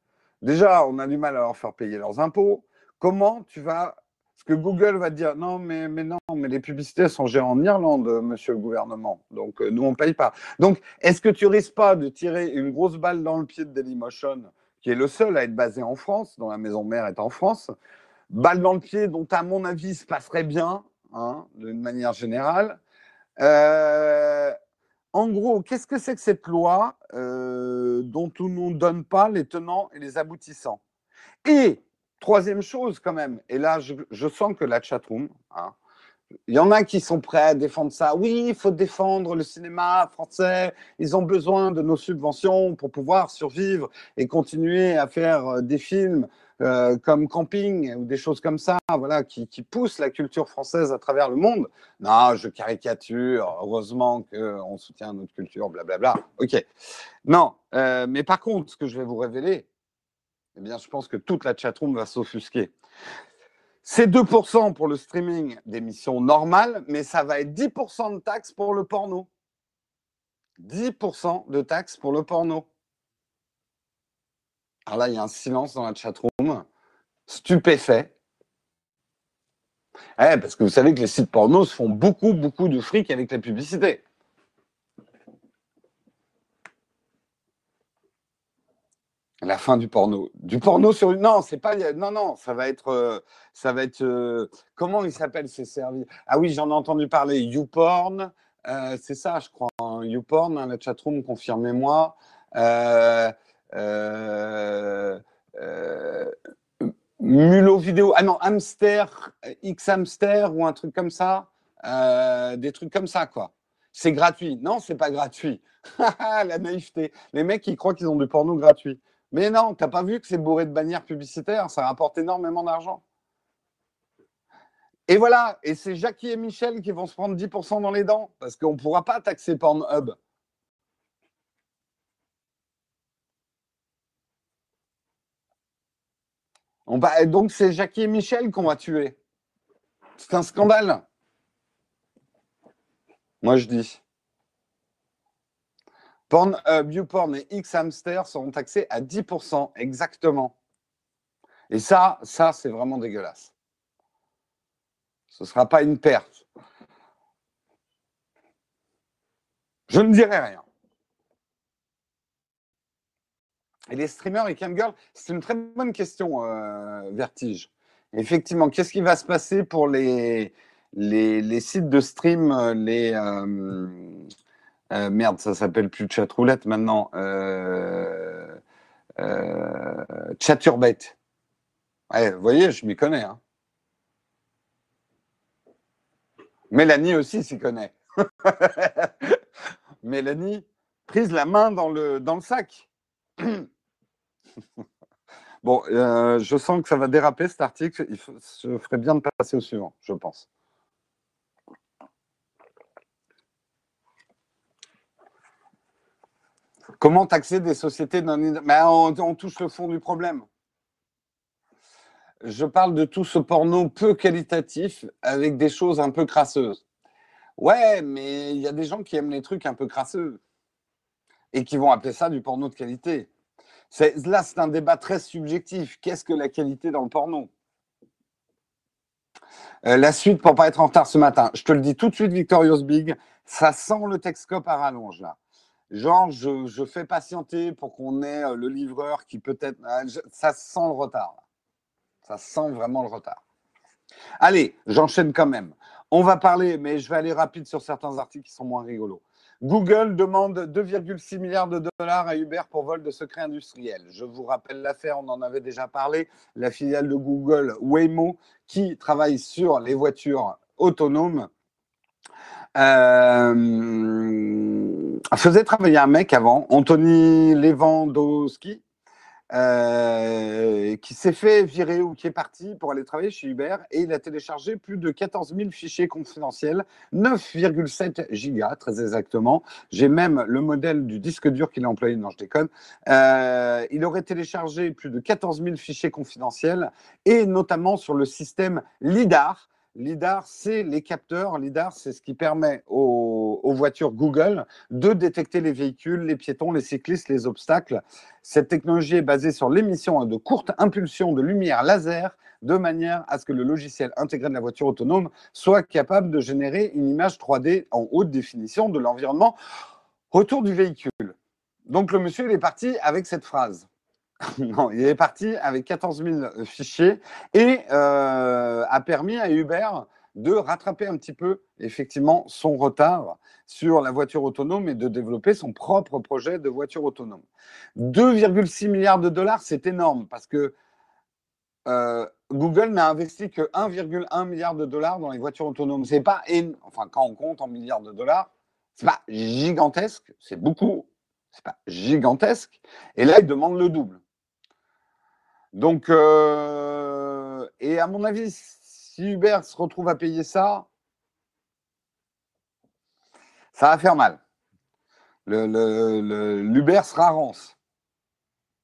S1: Déjà, on a du mal à leur faire payer leurs impôts. Comment tu vas parce que Google va dire non, mais, mais non, mais les publicités sont gérées en Irlande, monsieur le gouvernement. Donc, euh, nous, on ne paye pas. Donc, est-ce que tu risques pas de tirer une grosse balle dans le pied de Dailymotion, qui est le seul à être basé en France, dont la maison mère est en France? Balle dans le pied dont, à mon avis, se passerait bien, hein, d'une manière générale. Euh, en gros, qu'est-ce que c'est que cette loi euh, dont on ne donne pas les tenants et les aboutissants? Et troisième chose quand même, et là je, sens que la chatroom, hein, il y en a qui sont prêts à défendre ça. Oui, il faut défendre le cinéma français. Ils ont besoin de nos subventions pour pouvoir survivre et continuer à faire euh, des films euh, comme Camping ou des choses comme ça, voilà, qui, poussent la culture française à travers le monde. Non, je caricature. Heureusement qu'on soutient notre culture, blablabla. Ok. Non, euh, mais par contre, ce que je vais vous révéler, eh bien, je pense que toute la chatroom va s'offusquer. C'est 2% pour le streaming d'émissions normales, mais ça va être 10% de taxes pour le porno. 10% de taxes pour le porno. Alors là, il y a un silence dans la chatroom, stupéfait. Eh, parce que vous savez que les sites porno se font beaucoup, beaucoup de fric avec la publicité. La fin du porno. Du porno sur. Non, c'est pas. Non, non, ça va être. Euh. Euh, comment il s'appelle ces services Ah oui, j'en ai entendu parler. YouPorn. Euh, c'est ça, je crois. Hein. YouPorn, hein, chatroom, confirmez-moi. Mulot vidéo. Ah non, Hamster, X Hamster ou un truc comme ça. des trucs comme ça, quoi. C'est gratuit. Non, c'est pas gratuit. la naïveté. Les mecs, ils croient qu'ils ont du porno gratuit. Mais non, t'as pas vu que c'est bourré de bannières publicitaires, ça rapporte énormément d'argent. Et voilà, et c'est Jackie et Michel qui vont se prendre 10% dans les dents, parce qu'on ne pourra pas taxer Pornhub. On va, donc c'est Jackie et Michel qu'on va tuer. C'est un scandale. Moi je dis. Porn, YouPorn et X-Hamster seront taxés à 10%, exactement. Et ça, ça, c'est vraiment dégueulasse. Ce ne sera pas une perte. Je ne dirai rien. Et les streamers et camgirls, c'est une très bonne question, euh, Vertige. Effectivement, qu'est-ce qui va se passer pour les, les, sites de stream, les, euh, euh, merde, ça s'appelle plus chatroulette maintenant. Euh, euh, vous voyez, je m'y connais. Hein. Mélanie aussi s'y connaît. Mélanie, prise la main dans le, dans le sac. bon, je sens que ça va déraper cet article. Il faut, je ferais bien de passer au suivant, je pense. Comment taxer des sociétés non Mais on, touche le fond du problème. Je parle de tout ce porno peu qualitatif avec des choses un peu crasseuses. Ouais, mais il y a des gens qui aiment les trucs un peu crasseux et qui vont appeler ça du porno de qualité. Là, c'est un débat très subjectif. Qu'est-ce que la qualité dans le porno? Euh, La suite, pour pas être en retard ce matin, je te le dis tout de suite, Victorious Big, ça sent le Texcope à rallonge là. Genre, je, fais patienter pour qu'on ait euh, le livreur qui peut-être. Ah, ça sent le retard. Ça sent vraiment le retard. Allez, j'enchaîne quand même. On va parler, mais je vais aller rapide sur certains articles qui sont moins rigolos. Google demande 2,6 milliards de dollars à Uber pour vol de secrets industriels. Je vous rappelle l'affaire, on en avait déjà parlé. La filiale de Google, Waymo, qui travaille sur les voitures autonomes, euh, faisait travailler un mec avant, Anthony Lewandowski, euh, qui s'est fait virer ou qui est parti pour aller travailler chez Uber et il a téléchargé plus de 14 000 fichiers confidentiels, 9,7 gigas très exactement. J'ai même le modèle du disque dur qu'il a employé, non je déconne. Euh, il aurait téléchargé plus de 14 000 fichiers confidentiels et notamment sur le système LIDAR, LIDAR, c'est les capteurs. LIDAR, c'est ce qui permet aux, voitures Google de détecter les véhicules, les piétons, les cyclistes, les obstacles. Cette technologie est basée sur l'émission de courtes impulsions de lumière laser de manière à ce que le logiciel intégré de la voiture autonome soit capable de générer une image 3D en haute définition de l'environnement autour du véhicule. Donc le monsieur, est parti avec cette phrase. non, il est parti avec 14 000 euh, fichiers et euh, a permis à Uber de rattraper un petit peu effectivement son retard sur la voiture autonome et de développer son propre projet de voiture autonome. 2,6 milliards de dollars, c'est énorme parce que euh, Google n'a investi que 1,1 milliard de dollars dans les voitures autonomes. C'est pas, enfin, quand on compte en milliards de dollars, c'est pas gigantesque, c'est beaucoup, c'est pas gigantesque. Et là, ils demandent le double. Donc, euh, et à mon avis, si Uber se retrouve à payer ça, ça va faire mal. L'Uber sera rance.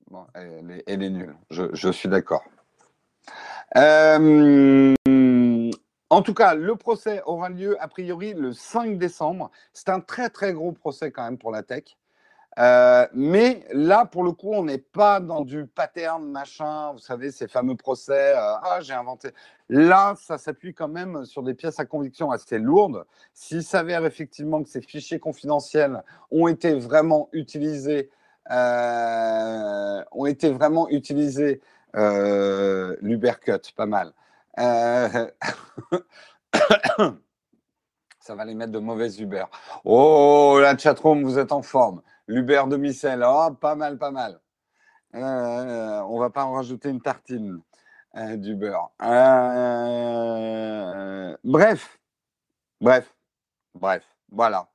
S1: Bon, elle, est, nulle, je, suis d'accord. Euh, en tout cas, le procès aura lieu a priori le 5 décembre. C'est un très très gros procès quand même pour la tech. Euh, mais là, pour le coup, on n'est pas dans du pattern, machin, vous savez, ces fameux procès. Euh, ah, j'ai inventé. Là, ça s'appuie quand même sur des pièces à conviction assez lourdes. S'il s'avère effectivement que ces fichiers confidentiels ont été vraiment utilisés, euh, ont été vraiment utilisés, l'Ubercut, pas mal. ça va les mettre de mauvaises Uber. Oh, la chatroom, vous êtes en forme. L'Uber de Micelle, oh, pas mal, pas mal. Euh, on va pas en rajouter une tartine euh, du beurre. Euh, bref, bref, bref, voilà.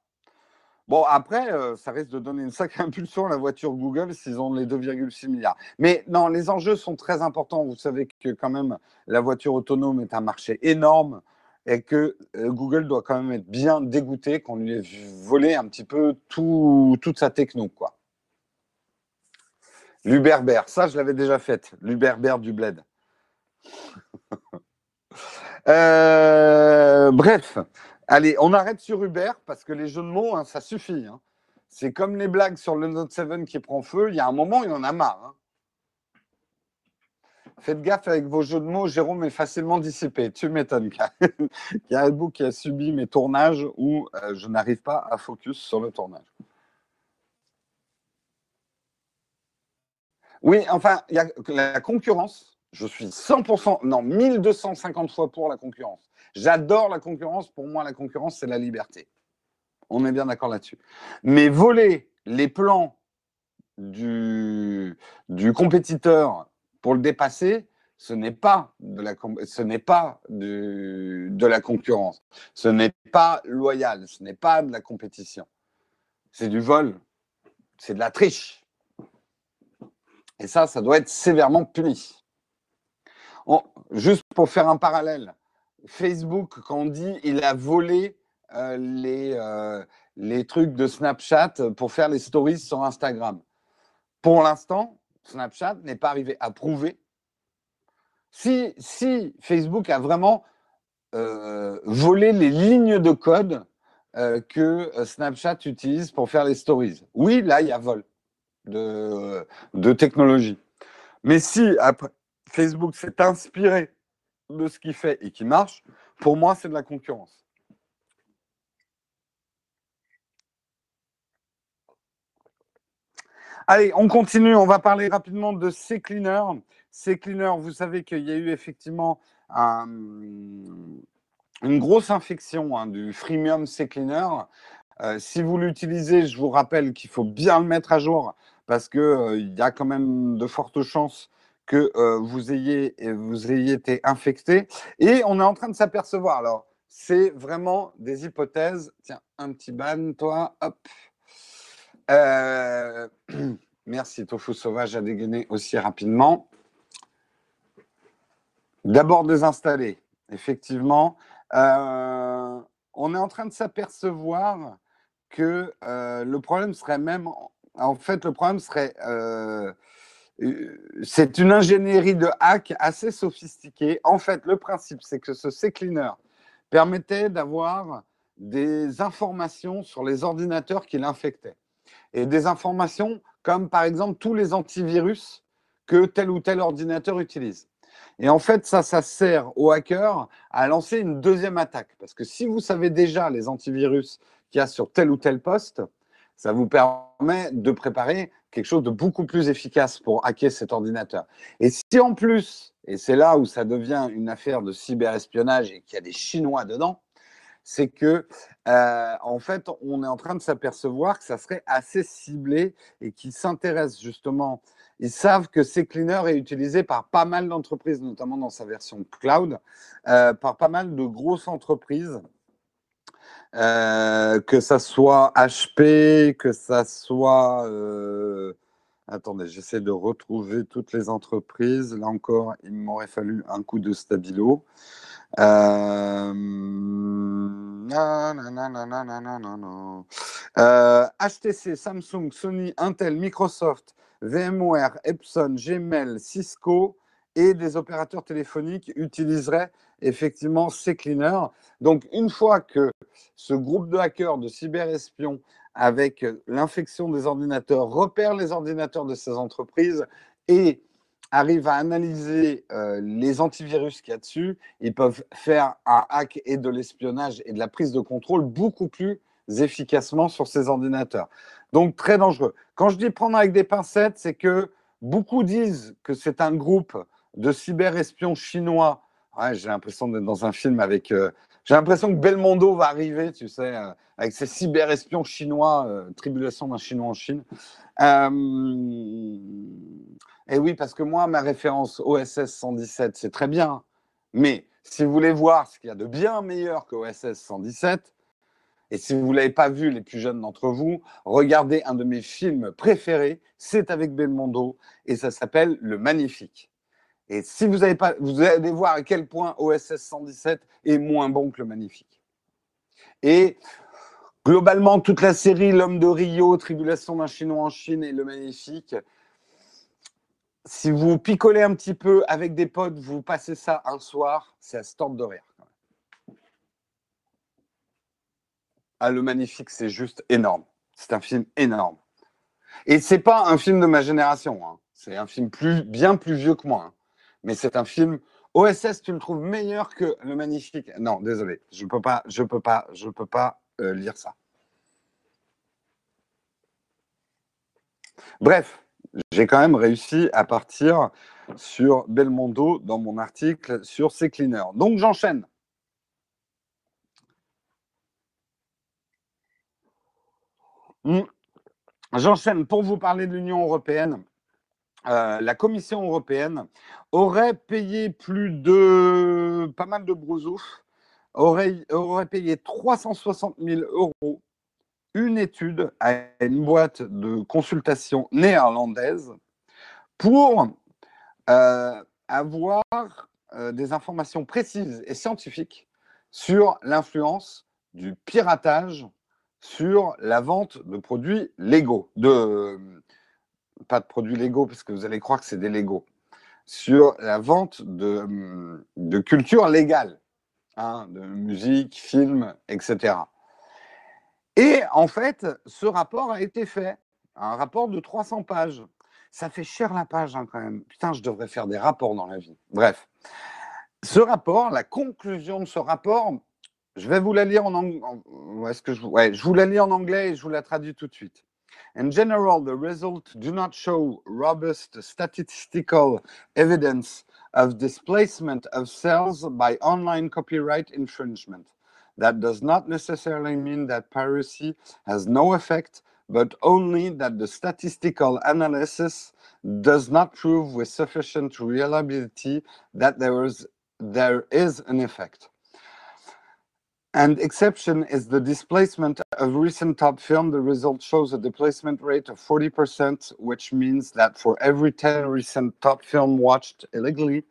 S1: Bon, après, ça risque de donner une sacrée impulsion à la voiture Google s'ils ont les 2,6 milliards. Mais non, les enjeux sont très importants. Vous savez que quand même, la voiture autonome est un marché énorme et que euh, Google doit quand même être bien dégoûté qu'on lui ait volé un petit peu tout, toute sa techno. quoi. Ça je l'avais déjà fait, l'Uberber du bled. Euh, bref, allez, on arrête sur Uber parce que les jeux de mots, hein, ça suffit. Hein. C'est comme les blagues sur le Note 7 qui prend feu, il y a un moment, il en a marre. Hein. Faites gaffe avec vos jeux de mots, Jérôme est facilement dissipé. Tu m'étonnes. Il y a un bout qui a subi mes tournages où euh, je n'arrive pas à focus sur le tournage. Oui, enfin, y a la concurrence. Je suis 100%, non, 1250 fois pour la concurrence. J'adore la concurrence. Pour moi, la concurrence, c'est la liberté. On est bien d'accord là-dessus. Mais voler les plans du, du compétiteur pour le dépasser, ce n'est pas de la, concurrence, ce n'est pas loyal, ce n'est pas de la compétition. C'est du vol, c'est de la triche. Et ça, ça doit être sévèrement puni. juste pour faire un parallèle, Facebook, quand on dit il a volé euh, euh, les trucs de Snapchat pour faire les stories sur Instagram. Pour l'instant, Snapchat n'est pas arrivé à prouver si, Facebook a vraiment euh, volé les lignes de code euh, que euh, Snapchat utilise pour faire les stories. Oui, là, il y a vol de, de technologie. Mais si Facebook s'est inspiré de ce qu'il fait et qui marche, pour moi, c'est de la concurrence. Allez, on continue. On va parler rapidement de C-Cleaner. C-Cleaner, vous savez qu'il y a eu effectivement une grosse infection hein, du freemium C-Cleaner. Euh, si vous l'utilisez, je vous rappelle qu'il faut bien le mettre à jour parce qu'il euh, y a quand même de fortes chances que euh, vous, ayez, vous ayez été infecté. Et on est en train de s'apercevoir. Alors, c'est vraiment des hypothèses. Tiens, un petit ban, toi. Hop. Euh, merci, Tofu Sauvage a dégainé aussi rapidement. D'abord désinstaller, effectivement. Euh, on est en train de s'apercevoir que euh, le problème serait même, en fait, le problème serait, c'est une ingénierie de hack assez sophistiquée. En fait, le principe, c'est que ce C-Cleaner permettait d'avoir des informations sur les ordinateurs qui l'infectaient et des informations comme par exemple tous les antivirus que tel ou tel ordinateur utilise. Et en fait, ça, ça sert aux hackers à lancer une deuxième attaque. Parce que si vous savez déjà les antivirus qu'il y a sur tel ou tel poste, ça vous permet de préparer quelque chose de beaucoup plus efficace pour hacker cet ordinateur. Et si en plus, et c'est là où ça devient une affaire de cyberespionnage et qu'il y a des Chinois dedans, c'est que euh, en fait, on est en train de s'apercevoir que ça serait assez ciblé et qui s'intéresse justement ils savent que CCleaner est utilisé par pas mal d'entreprises, notamment dans sa version cloud, euh, par pas mal de grosses entreprises. Euh, que ça soit HP, que ça soit... Attendez, j'essaie de retrouver toutes les entreprises. Là encore, il m'aurait fallu un coup de stabilo. Euh, HTC, Samsung, Sony, Intel, Microsoft, VMware, Epson, Gmail, Cisco et des opérateurs téléphoniques utiliseraient effectivement ces cleaners. Donc, une fois que ce groupe de hackers, de cyberespions, avec l'infection des ordinateurs, repère les ordinateurs de ces entreprises et arrive à analyser euh, les antivirus qu'il y a dessus, ils peuvent faire un hack et de l'espionnage et de la prise de contrôle beaucoup plus efficacement sur ces ordinateurs. Donc très dangereux. Quand je dis prendre avec des pincettes, c'est que beaucoup disent que c'est un groupe de cyberespions chinois. j'ai l'impression d'être dans un film avec. Euh, j'ai l'impression que Belmondo va arriver, tu sais, euh, avec ses cyberespions chinois, tribulation d'un Chinois en Chine. Et oui, parce que moi, ma référence OSS 117, c'est très bien. Mais si vous voulez voir ce qu'il y a de bien meilleur que OSS 117, et si vous ne l'avez pas vu, les plus jeunes d'entre vous, regardez un de mes films préférés, c'est avec Belmondo, et ça s'appelle Le Magnifique. Et si vous n'avez pas, vous allez voir à quel point OSS 117 est moins bon que Le Magnifique. Et globalement, toute la série L'homme de Rio, Tribulation d'un Chinois en Chine et Le Magnifique, si vous picolez un petit peu avec des potes, vous passez ça un soir, c'est à stop de rire. Ah, le magnifique, c'est juste énorme. C'est un film énorme. Et c'est pas un film de ma génération. Hein. C'est un film plus, bien plus vieux que moi. Hein. Mais c'est un film. OSS, tu le trouves meilleur que le magnifique Non, désolé, je peux pas, je peux pas, je peux pas euh, lire ça. Bref, j'ai quand même réussi à partir sur Belmondo dans mon article sur ces cleaners. Donc j'enchaîne. Hmm. J'enchaîne pour vous parler de l'Union européenne. Euh, la Commission européenne aurait payé plus de pas mal de brousouf, aurait, aurait payé 360 000 euros une étude à une boîte de consultation néerlandaise pour euh, avoir euh, des informations précises et scientifiques sur l'influence du piratage sur la vente de produits légaux, pas de produits légaux parce que vous allez croire que c'est des légaux, sur la vente de, de culture légale, hein, de musique, films, etc. Et en fait, ce rapport a été fait, un rapport de 300 pages. Ça fait cher la page hein, quand même. Putain, je devrais faire des rapports dans la vie. Bref, ce rapport, la conclusion de ce rapport, je vais vous la lire en anglais. Je vous la lis en anglais et je vous la traduis tout de suite. In general, the results do not show robust statistical evidence of displacement of sales by online copyright infringement. That does not necessarily mean that piracy has no effect, but only that the statistical analysis does not prove with sufficient reliability that there is, there is an effect. And exception is the displacement of recent top film. The result shows a displacement rate of 40%, which means that for every 10 recent top film watched illegally,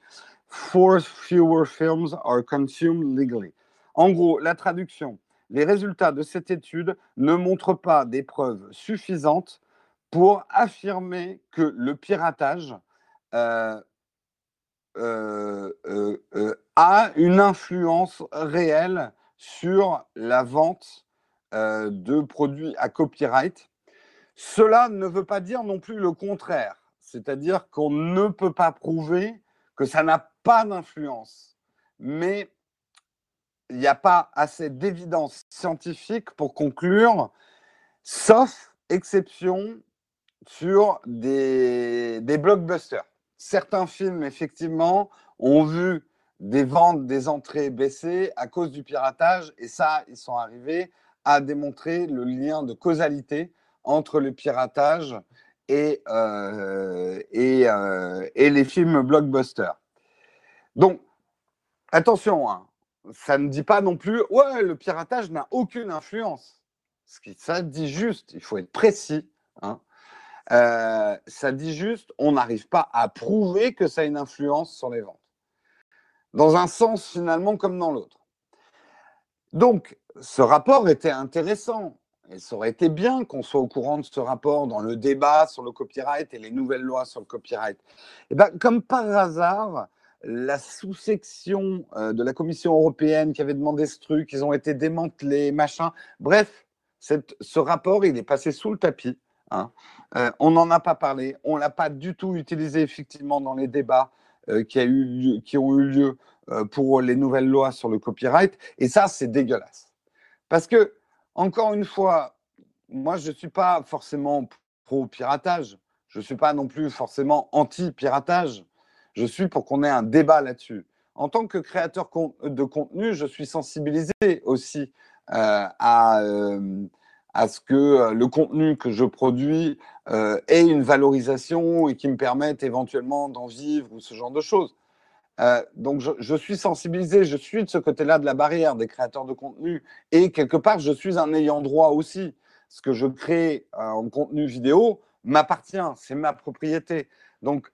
S1: four fewer films are consumed legally. En gros, la traduction. Les résultats de cette étude ne montrent pas des preuves suffisantes pour affirmer que le piratage euh, euh, euh, a une influence réelle sur la vente de produits à copyright. Cela ne veut pas dire non plus le contraire, c'est-à-dire qu'on ne peut pas prouver que ça n'a pas d'influence. Mais il n'y a pas assez d'évidence scientifique pour conclure, sauf exception sur des, des blockbusters. Certains films, effectivement, ont vu des ventes, des entrées baisser à cause du piratage, et ça, ils sont arrivés à démontrer le lien de causalité entre le piratage et, et, et, les films blockbusters. Donc, attention, hein, ça ne dit pas non plus, ouais, le piratage n'a aucune influence. Ce qui, ça dit juste, il faut être précis. Hein, ça dit juste, on n'arrive pas à prouver que ça a une influence sur les ventes. Dans un sens finalement comme dans l'autre. Donc, ce rapport était intéressant. Et ça aurait été bien qu'on soit au courant de ce rapport dans le débat sur le copyright et les nouvelles lois sur le copyright. Et ben, comme par hasard, la sous-section euh, de la Commission européenne qui avait demandé ce truc, ils ont été démantelés, machin. Bref, ce rapport, il est passé sous le tapis. Hein. Euh, on n'en a pas parlé, on ne l'a pas du tout utilisé effectivement dans les débats euh, qui, ont eu lieu pour les nouvelles lois sur le copyright. Et ça, c'est dégueulasse. Parce que, encore une fois, moi, je ne suis pas forcément pro-piratage. Je ne suis pas non plus forcément anti-piratage. Je suis pour qu'on ait un débat là-dessus. En tant que créateur de contenu, je suis sensibilisé aussi euh, à, euh, à, ce que euh, le contenu que je produis ait une valorisation et qui me permette éventuellement d'en vivre ou ce genre de choses. donc je, suis sensibilisé, je suis de ce côté-là de la barrière des créateurs de contenu et quelque part je suis un ayant droit aussi. Ce que je crée en contenu vidéo m'appartient, c'est ma propriété. Donc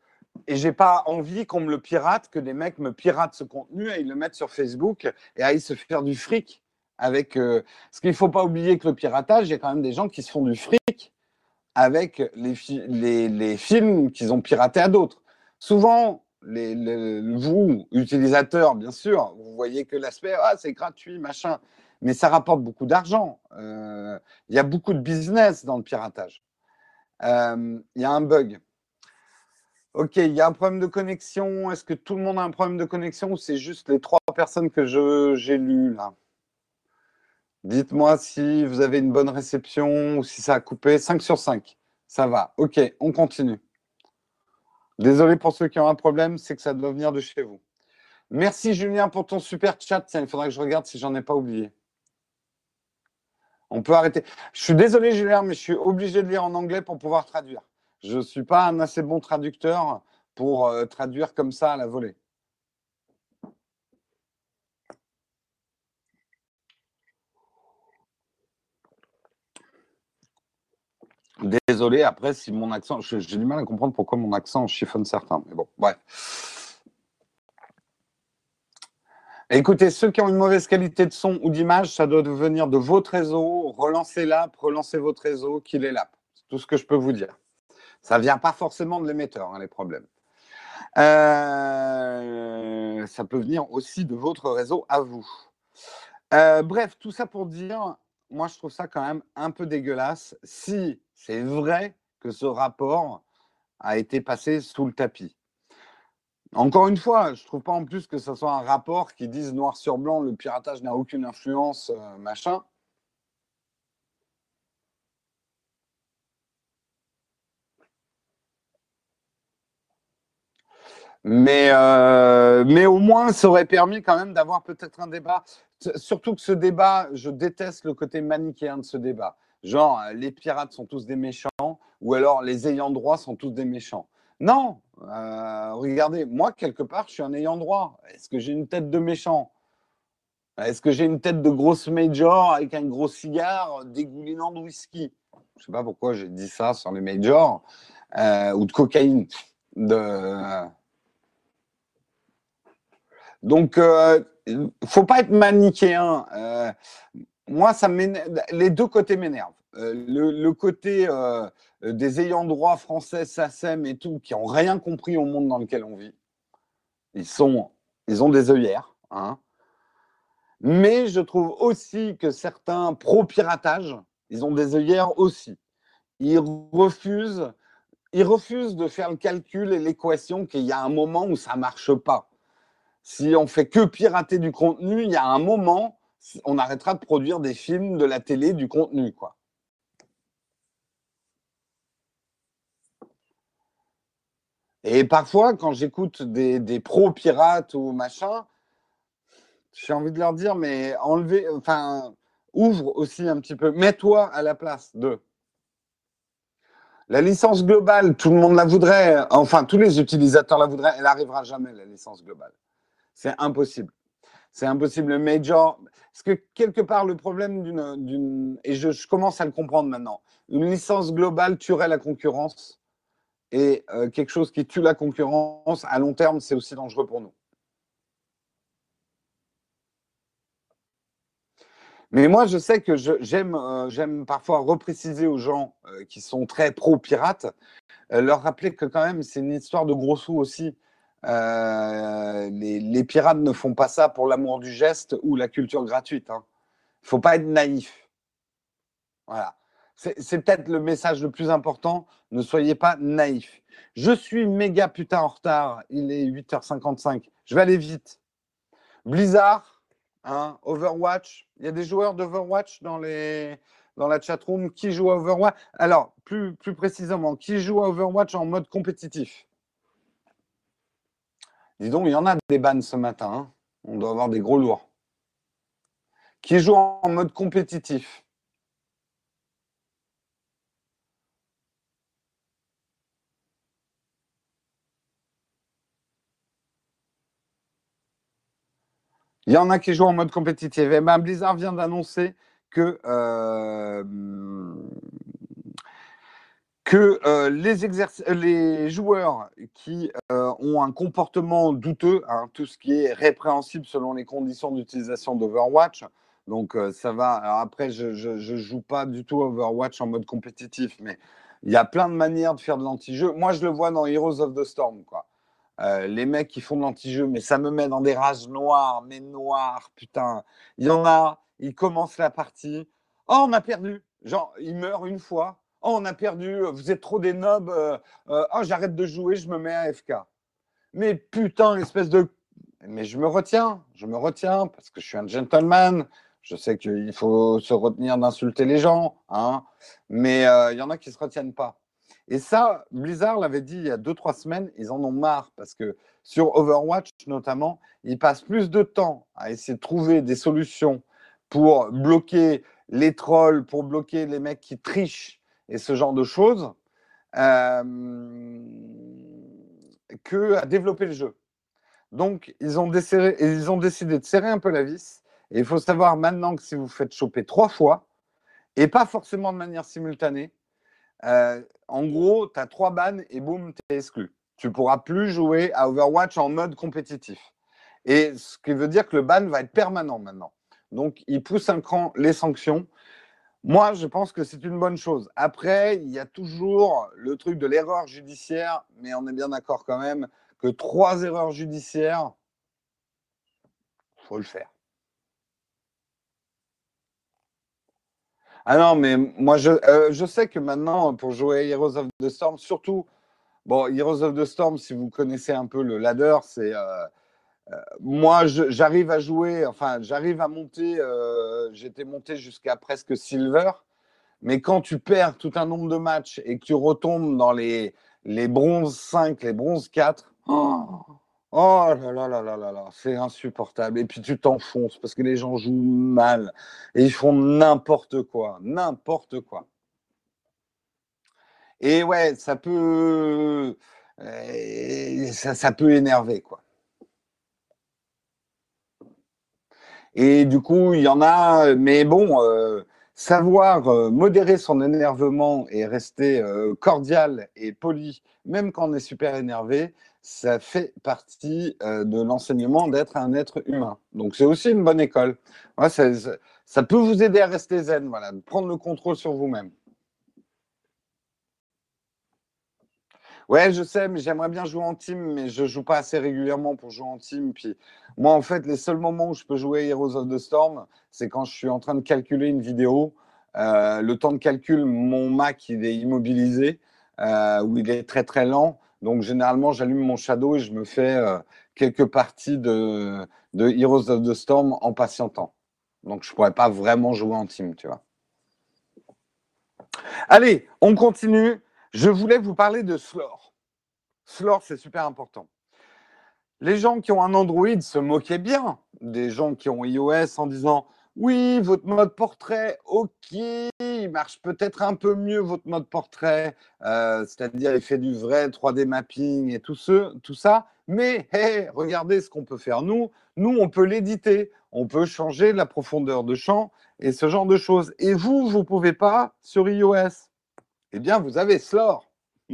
S1: et j'ai pas envie qu'on me le pirate, que des mecs me piratent ce contenu et ils le mettent sur Facebook et aillent se faire du fric avec. Euh, ce qu'il faut pas oublier que le piratage, il y a quand même des gens qui se font du fric avec les films qu'ils ont piratés à d'autres. Souvent, les, vous, utilisateurs, bien sûr, vous voyez que l'aspect, ah, c'est gratuit, machin, mais ça rapporte beaucoup d'argent. Euh, il y a beaucoup de business dans le piratage. Euh, il y a un bug. Ok, il y a un problème de connexion. Est-ce que tout le monde a un problème de connexion ou c'est juste les trois personnes que j'ai lues là? Dites-moi si vous avez une bonne réception ou si ça a coupé. 5 sur 5. Ça va. Ok, on continue. Désolé pour ceux qui ont un problème, c'est que ça doit venir de chez vous. Merci Julien pour ton super chat. Il faudra que je regarde si j'en ai pas oublié. On peut arrêter. Je suis désolé Julien, mais je suis obligé de lire en anglais pour pouvoir traduire. Je ne suis pas un assez bon traducteur pour euh, traduire comme ça à la volée. Désolé, après, si mon accent, j'ai du mal à comprendre pourquoi mon accent chiffonne certains, mais bon, bref. Écoutez, ceux qui ont une mauvaise qualité de son ou d'image, ça doit venir de votre réseau. Relancez l'app, relancez votre réseau, qu'il est l'app. C'est tout ce que je peux vous dire. Ça ne vient pas forcément de l'émetteur, hein, les problèmes. Euh, ça peut venir aussi de votre réseau à vous. Euh, bref, tout ça pour dire, moi je trouve ça quand même un peu dégueulasse si c'est vrai que ce rapport a été passé sous le tapis. Encore une fois, je ne trouve pas en plus que ce soit un rapport qui dise noir sur blanc le piratage n'a aucune influence, euh, machin. Mais, euh, mais au moins, ça aurait permis quand même d'avoir peut-être un débat. Surtout que ce débat, je déteste le côté manichéen de ce débat. Genre, les pirates sont tous des méchants, ou alors les ayants droit sont tous des méchants. Non, euh, regardez, moi, quelque part, je suis un ayant droit. Est-ce que j'ai une tête de méchant? Est-ce que j'ai une tête de grosse major avec un gros cigare dégoulinant de whisky? Je ne sais pas pourquoi j'ai dit ça sur les majors, euh, ou de cocaïne. De, donc, euh, faut pas être manichéen. Euh, moi, ça les deux côtés m'énervent. Euh, le, côté des ayants droit français, SACEM et tout, qui n'ont rien compris au monde dans lequel on vit. Ils ont des œillères. Hein. Mais je trouve aussi que certains pro-piratage, ils ont des œillères aussi. Ils refusent, ils refusent de faire le calcul et l'équation qu'il y a un moment où ça ne marche pas si on fait que pirater du contenu, il y a un moment, on arrêtera de produire des films, de la télé, du contenu, quoi. Et parfois, quand j'écoute des, des pros-pirates ou machin, j'ai envie de leur dire, mais enlevez, enfin, ouvre aussi un petit peu, mets-toi à la place de. La licence globale, tout le monde la voudrait, enfin tous les utilisateurs la voudraient, elle n'arrivera jamais, la licence globale. C'est impossible. C'est impossible. Le major, parce que quelque part, le problème d'une. Et je, commence à le comprendre maintenant. Une licence globale tuerait la concurrence. Et euh, quelque chose qui tue la concurrence, à long terme, c'est aussi dangereux pour nous. Mais moi, je sais que euh, j'aime parfois repréciser aux gens euh, qui sont très pro-pirates, leur rappeler que quand même, c'est une histoire de gros sous aussi. Euh, les, pirates ne font pas ça pour l'amour du geste ou la culture gratuite. Il hein. ne faut pas être naïf. Voilà. C'est peut-être le message le plus important. Ne soyez pas naïf. Je suis méga putain en retard. Il est 8h55. Je vais aller vite. Blizzard, hein, Overwatch. Il y a des joueurs d'Overwatch dans, les... dans la chatroom qui jouent à Overwatch? Alors, plus, plus précisément, qui joue à Overwatch en mode compétitif? Dis donc, il y en a des bannes ce matin. Hein. On doit avoir des gros lourds. Qui jouent en mode compétitif? Il y en a qui jouent en mode compétitif. Et eh ben, Blizzard vient d'annoncer que euh, que euh, les, les, joueurs qui euh, ont un comportement douteux, hein, tout ce qui est répréhensible selon les conditions d'utilisation d'Overwatch, donc euh, ça va. Après, je ne joue pas du tout Overwatch en mode compétitif, mais il y a plein de manières de faire de l'anti-jeu. Moi, je le vois dans Heroes of the Storm, quoi. les mecs qui font de l'anti-jeu, mais ça me met dans des rages noires, mais noires, putain. Il y en a, ils commencent la partie. Oh, on a perdu. Genre, ils meurent une fois Oh, on a perdu, vous êtes trop des nobs. Euh, euh, oh, j'arrête de jouer, je me mets à FK. Mais putain, espèce de. Mais je me retiens, je me retiens parce que je suis un gentleman. Je sais qu'il faut se retenir d'insulter les gens, hein. mais euh, il y en a qui ne se retiennent pas. Et ça, Blizzard l'avait dit il y a deux, trois semaines, ils en ont marre parce que sur Overwatch notamment, ils passent plus de temps à essayer de trouver des solutions pour bloquer les trolls, pour bloquer les mecs qui trichent et ce genre de choses euh, que à développer le jeu. Donc, ils ont, décidé de serrer un peu la vis. Et il faut savoir maintenant que si vous faites choper trois fois, et pas forcément de manière simultanée, euh, en gros, tu as trois bannes et boum, tu es exclu. Tu pourras plus jouer à Overwatch en mode compétitif. Et ce qui veut dire que le ban va être permanent maintenant. Donc, ils poussent un cran les sanctions. Moi, je pense que c'est une bonne chose. Après, il y a toujours le truc de l'erreur judiciaire, mais on est bien d'accord quand même que trois erreurs judiciaires, faut le faire. Ah non, mais moi, je, euh, je sais que maintenant, pour jouer Heroes of the Storm, surtout, bon, Heroes of the Storm, si vous connaissez un peu le ladder, c'est euh, moi, j'arrive à jouer, enfin, j'arrive à monter, euh, j'étais monté jusqu'à presque silver, mais quand tu perds tout un nombre de matchs et que tu retombes dans les, les bronzes 5, les bronzes 4, oh, là là là là là là, c'est insupportable. Et puis tu t'enfonces parce que les gens jouent mal et ils font n'importe quoi, n'importe quoi. Et ouais, ça peut, euh, ça peut énerver, quoi. Et du coup, il y en a, mais bon, euh, savoir euh, modérer son énervement et rester euh, cordial et poli, même quand on est super énervé, ça fait partie de l'enseignement d'être un être humain. Donc c'est aussi une bonne école. ça, ça, peut vous aider à rester zen, voilà, de prendre le contrôle sur vous-même. Ouais, je sais, mais j'aimerais bien jouer en team, mais je joue pas assez régulièrement pour jouer en team. Puis moi, en fait, les seuls moments où je peux jouer Heroes of the Storm, c'est quand je suis en train de calculer une vidéo. Euh, le temps de calcul, mon Mac, il est immobilisé, euh, ou il est très très lent. Donc généralement, j'allume mon Shadow et je me fais euh, quelques parties de, de Heroes of the Storm en patientant. Donc je pourrais pas vraiment jouer en team, tu vois. Allez, on continue. Je voulais vous parler de Slore. Slore, c'est super important. Les gens qui ont un Android se moquaient bien des gens qui ont iOS en disant Oui, votre mode portrait, ok, il marche peut-être un peu mieux votre mode portrait, euh, c'est-à-dire il fait du vrai 3D mapping et tout, ce, tout ça. Mais regardez ce qu'on peut faire nous. Nous, on peut l'éditer, on peut changer la profondeur de champ et ce genre de choses. Et vous, vous ne pouvez pas sur iOS. Eh bien, vous avez Slore.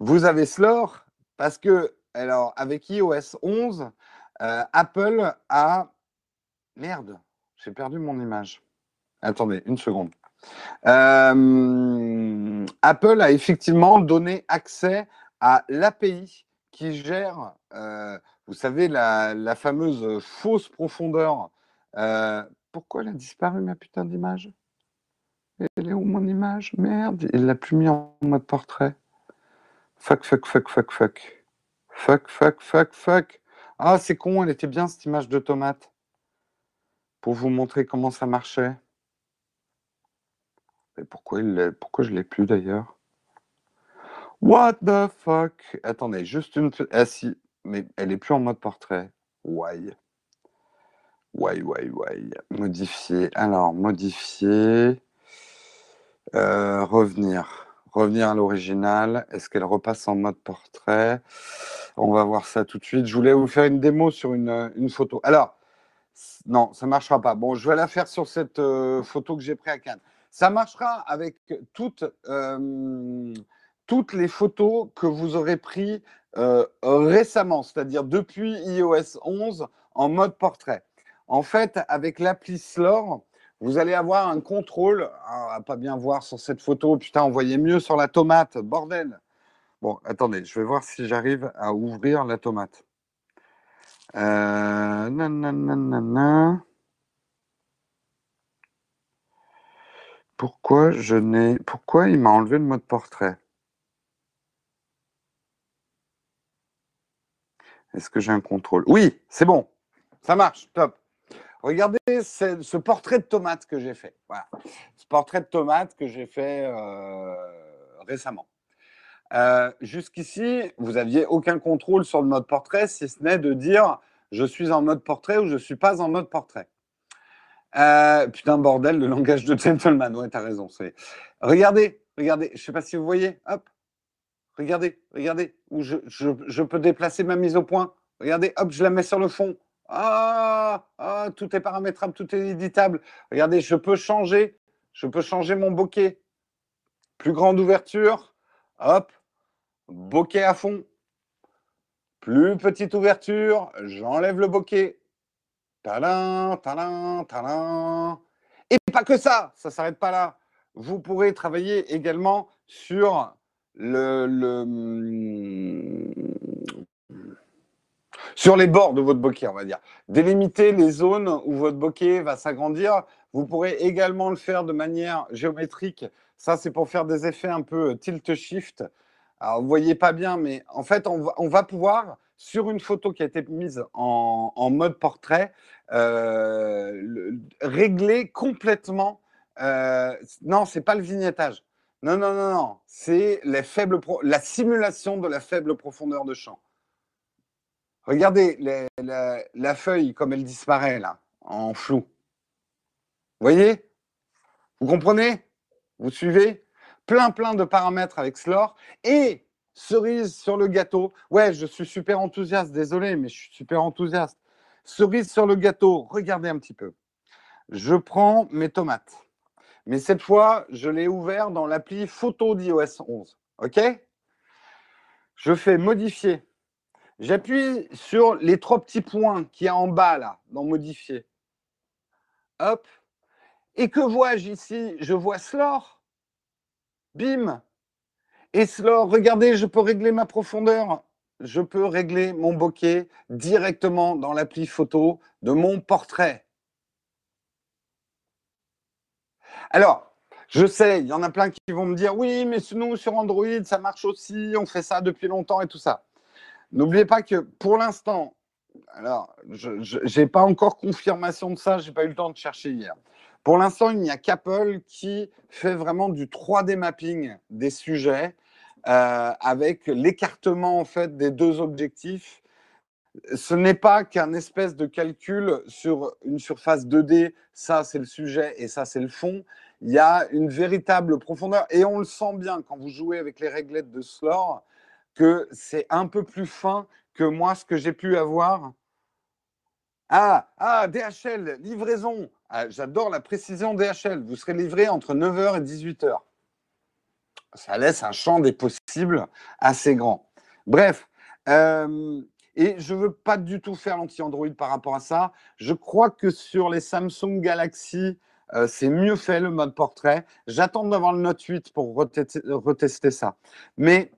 S1: vous avez Slore parce que, alors, avec iOS 11, euh, Apple a. Merde, j'ai perdu mon image. Attendez, une seconde. Euh, Apple a effectivement donné accès à l'API qui gère, euh, vous savez, la, fameuse fausse profondeur. pourquoi elle a disparu, ma putain d'image? Elle est où mon image? Merde, il l'a plus mis en mode portrait. Fuck, fuck, fuck, fuck, fuck. Fuck, fuck, fuck, fuck. Ah, c'est con, elle était bien cette image de tomate. Pour vous montrer comment ça marchait. Mais pourquoi, il pourquoi je l'ai plus d'ailleurs? What the fuck? Attendez, juste une. Ah si, mais elle est plus en mode portrait. Why? Why, why, why? Modifier. Alors, modifier. Euh, revenir. Revenir à l'original. Est-ce qu'elle repasse en mode portrait? On va voir ça tout de suite. Je voulais vous faire une démo sur une, photo. Alors, non, ça ne marchera pas. Bon, je vais la faire sur cette euh, photo que j'ai prise à Cannes. Ça marchera avec toutes, euh, toutes les photos que vous aurez prises récemment, c'est-à-dire depuis iOS 11 en mode portrait. En fait, avec l'appli Slore, vous allez avoir un contrôle. Ah, on va pas bien voir sur cette photo. Putain, on voyait mieux sur la tomate. Bordel. Bon, attendez, je vais voir si j'arrive à ouvrir la tomate. Euh, pourquoi je n'ai. Pourquoi il m'a enlevé le mode portrait? Est-ce que j'ai un contrôle? Oui, c'est bon. Ça marche, top. Regardez ce portrait de tomate que j'ai fait. Voilà. Ce portrait de tomate que j'ai fait euh, récemment. Euh, jusqu'ici, vous n'aviez aucun contrôle sur le mode portrait, si ce n'est de dire je suis en mode portrait ou je ne suis pas en mode portrait. Euh, putain, bordel, le langage de gentleman. Ouais, t'as raison. Regardez, regardez. Je ne sais pas si vous voyez. Hop. Regardez, regardez. Je, peux déplacer ma mise au point. Regardez, hop, je la mets sur le fond. Ah, ah, tout est paramétrable, tout est éditable. Regardez, je peux changer. Je peux changer mon bokeh. Plus grande ouverture. Hop, bokeh à fond. Plus petite ouverture, j'enlève le bokeh. Talin, talin, talin. Et pas que ça, ça ne s'arrête pas là. Vous pourrez travailler également sur le, sur les bords de votre bokeh, on va dire. Délimiter les zones où votre bokeh va s'agrandir. Vous pourrez également le faire de manière géométrique. Ça, c'est pour faire des effets un peu tilt-shift. Alors, vous voyez pas bien, mais en fait, on va, pouvoir, sur une photo qui a été mise en, mode portrait, euh, régler complètement. Euh, non, c'est pas le vignettage. Non, non, non, non. C'est la simulation de la faible profondeur de champ. Regardez la, feuille comme elle disparaît là, en flou. Vous voyez? Vous comprenez? Vous suivez? Plein, plein de paramètres avec Slore. Et cerise sur le gâteau. Ouais, je suis super enthousiaste, désolé, mais je suis super enthousiaste. Cerise sur le gâteau, regardez un petit peu. Je prends mes tomates. Mais cette fois, je l'ai ouvert dans l'appli photo d'iOS 11. OK? Je fais modifier. J'appuie sur les trois petits points qui y a en bas là, dans modifier. Hop. Et que vois-je ici? Je vois Slore. Bim Et cela, regardez, je peux régler ma profondeur. Je peux régler mon bokeh directement dans l'appli photo de mon portrait. Alors, je sais, il y en a plein qui vont me dire oui, mais nous, sur Android, ça marche aussi, on fait ça depuis longtemps et tout ça. N'oubliez pas que pour l'instant, alors, je n'ai pas encore confirmation de ça, je n'ai pas eu le temps de chercher hier. Pour l'instant, il n'y a qu'Apple qui fait vraiment du 3D mapping des sujets euh, avec l'écartement en fait des deux objectifs ce n'est pas qu'un espèce de calcul sur une surface 2D, ça c'est le sujet et ça c'est le fond. Il y a une véritable profondeur et on le sent bien quand vous jouez avec les réglettes de Slore que c'est un peu plus fin que moi ce que j'ai pu avoir. Ah, ah, DHL, livraison. Ah, j'adore la précision DHL. Vous serez livré entre 9h et 18h. Ça laisse un champ des possibles assez grand. Bref, euh, et je ne veux pas du tout faire l'anti-Android par rapport à ça. Je crois que sur les Samsung Galaxy, euh, c'est mieux fait le mode portrait. J'attends d'avoir le Note 8 pour retester, ça. Mais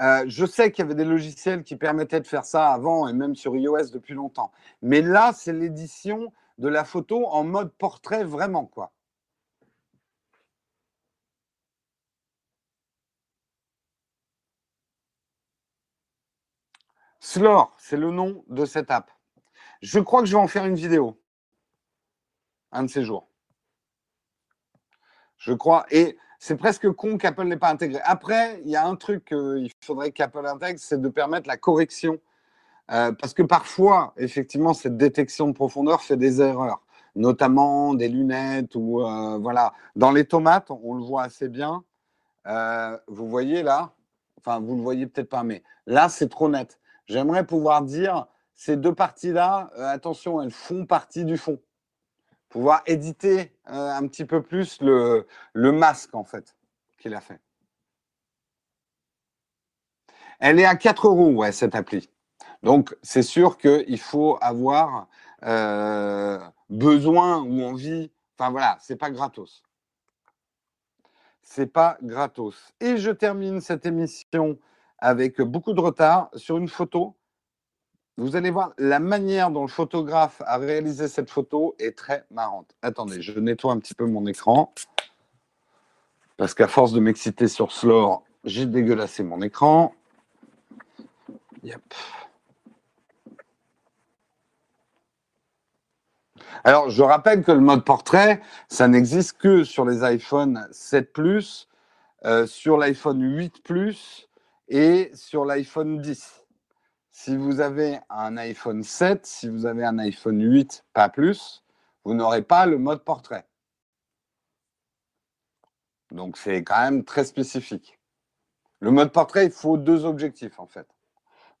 S1: euh, je sais qu'il y avait des logiciels qui permettaient de faire ça avant et même sur iOS depuis longtemps. Mais là, c'est l'édition de la photo en mode portrait vraiment, quoi. Slore, c'est le nom de cette app. Je crois que je vais en faire une vidéo. Un de ces jours. Je crois. Et c'est presque con qu'Apple n'ait pas intégré. Après, il y a un truc qu'il faudrait qu'Apple intègre, c'est de permettre la correction. Euh, parce que parfois, effectivement, cette détection de profondeur fait des erreurs, notamment des lunettes ou euh, voilà. Dans les tomates, on le voit assez bien. Euh, vous voyez là, enfin, vous le voyez peut-être pas, mais là, c'est trop net. J'aimerais pouvoir dire ces deux parties-là, attention, elles font partie du fond. Pouvoir éditer un petit peu plus le, masque, en fait, qu'il a fait. Elle est à 4 euros, ouais, cette appli. Donc, c'est sûr qu'il faut avoir euh, besoin ou envie. Enfin, voilà, c'est pas gratos. C'est pas gratos. Et je termine cette émission avec beaucoup de retard sur une photo. Vous allez voir la manière dont le photographe a réalisé cette photo est très marrante. Attendez, je nettoie un petit peu mon écran. Parce qu'à force de m'exciter sur Slore, j'ai dégueulassé mon écran. Alors, je rappelle que le mode portrait, ça n'existe que sur les iPhone 7 Plus, euh, sur l'iPhone 8 Plus et sur l'iPhone 10. Si vous avez un iPhone 7, si vous avez un iPhone 8, pas plus, vous n'aurez pas le mode portrait. Donc c'est quand même très spécifique. Le mode portrait, il faut deux objectifs en fait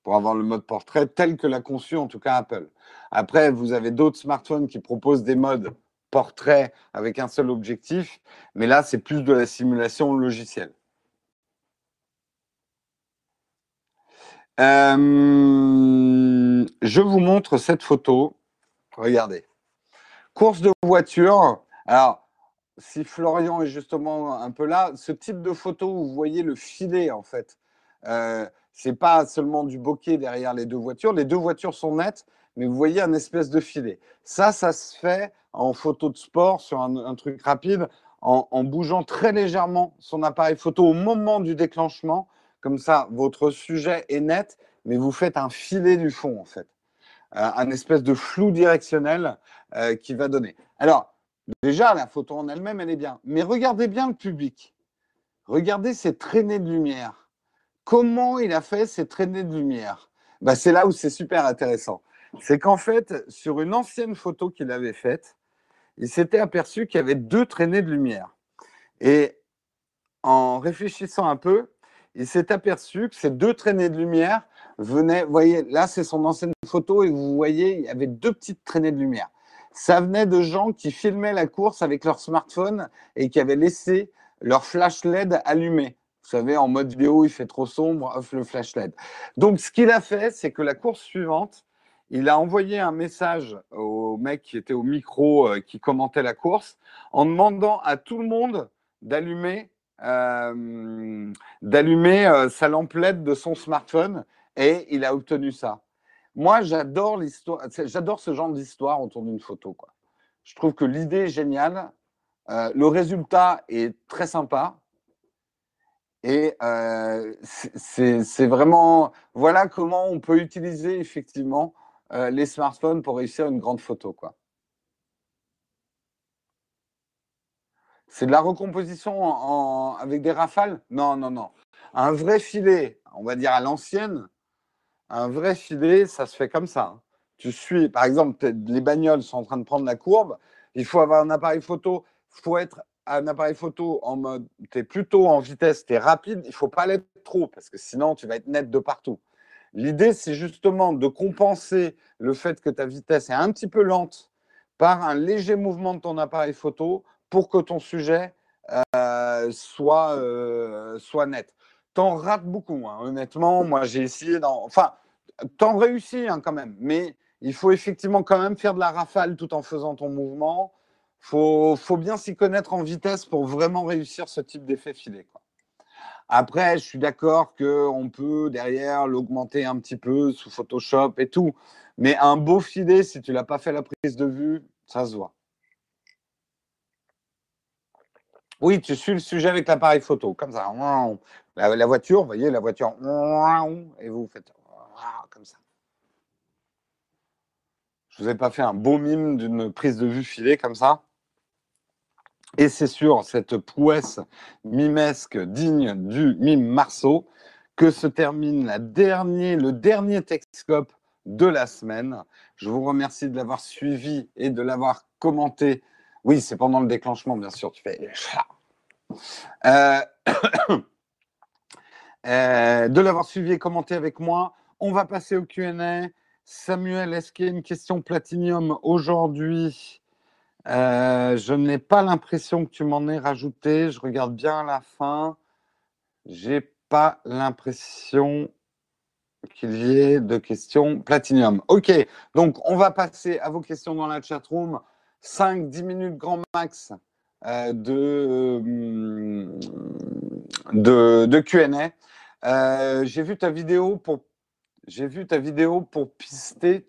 S1: pour avoir le mode portrait tel que l'a conçu en tout cas Apple. Après, vous avez d'autres smartphones qui proposent des modes portrait avec un seul objectif, mais là c'est plus de la simulation logicielle. Euh, je vous montre cette photo. Regardez. Course de voiture. Alors, si Florian est justement un peu là, ce type de photo où vous voyez le filet, en fait, euh, c'est pas seulement du bokeh derrière les deux voitures. Les deux voitures sont nettes, mais vous voyez un espèce de filet. Ça, ça se fait en photo de sport sur un, truc rapide, en, en, bougeant très légèrement son appareil photo au moment du déclenchement comme ça, votre sujet est net, mais vous faites un filet du fond, en fait. Euh, un espèce de flou directionnel euh, qui va donner. Alors, déjà, la photo en elle-même, elle est bien. Mais regardez bien le public. Regardez ces traînées de lumière. Comment il a fait ces traînées de lumière? Bah, C'est là où c'est super intéressant. C'est qu'en fait, sur une ancienne photo qu'il avait faite, il s'était aperçu qu'il y avait deux traînées de lumière. Et en réfléchissant un peu, il s'est aperçu que ces deux traînées de lumière venaient, vous voyez, là c'est son ancienne photo et vous voyez, il y avait deux petites traînées de lumière. Ça venait de gens qui filmaient la course avec leur smartphone et qui avaient laissé leur flash LED allumé. Vous savez, en mode vidéo, il fait trop sombre, off le flash LED. Donc, ce qu'il a fait, c'est que la course suivante, il a envoyé un message au mec qui était au micro, euh, qui commentait la course, en demandant à tout le monde d'allumer euh, d'allumer euh, sa lampe LED de son smartphone et il a obtenu ça. Moi, j'adore l'histoire, j'adore ce genre d'histoire autour d'une photo. Quoi. Je trouve que l'idée est géniale, euh, le résultat est très sympa. Et c'est vraiment, voilà comment on peut utiliser effectivement les smartphones pour réussir une grande photo. Quoi. C'est de la recomposition avec des rafales? Non, non, non. Un vrai filet, on va dire à l'ancienne, Un vrai filet, ça se fait comme ça. Hein. Tu suis, par exemple, les bagnoles sont en train de prendre la courbe. Il faut avoir un appareil photo. Il faut être un appareil photo en mode, tu es plutôt en vitesse, tu es rapide. Il faut pas l'être trop parce que sinon, tu vas être net de partout. L'idée, c'est justement de compenser le fait que ta vitesse est un petit peu lente par un léger mouvement de ton appareil photo pour que ton sujet euh, soit, euh, soit net. T'en rates beaucoup, hein. honnêtement. Moi, j'ai essayé. Enfin, t'en réussis hein, quand même, mais il faut effectivement quand même faire de la rafale tout en faisant ton mouvement. Faut, faut, bien s'y connaître en vitesse pour vraiment réussir ce type d'effet filé. Après, je suis d'accord qu'on peut derrière l'augmenter un petit peu sous Photoshop et tout. Mais un beau filet, si tu l'as pas fait la prise de vue, ça se voit. Oui, tu suis le sujet avec l'appareil photo, comme ça. La, voiture, vous voyez, la voiture, et vous faites comme ça. Je vous ai pas fait un beau mime d'une prise de vue filée comme ça et c'est sur cette prouesse mimesque digne du mime Marceau que se termine le dernier Texcope de la semaine. Je vous remercie de l'avoir suivi et de l'avoir commenté. Oui, c'est pendant le déclenchement, bien sûr. Tu fais. Euh, euh, de l'avoir suivi et commenté avec moi. On va passer au QA. Samuel, est-ce qu'il y a une question platinium aujourd'hui? Euh, je n'ai pas l'impression que tu m'en aies rajouté. Je regarde bien à la fin. J'ai pas l'impression qu'il y ait de questions Platinum. Ok, donc on va passer à vos questions dans la chat room. 5-10 minutes grand max euh, de, hum, de, de QA. Euh, j'ai vu ta vidéo pour j'ai pour pister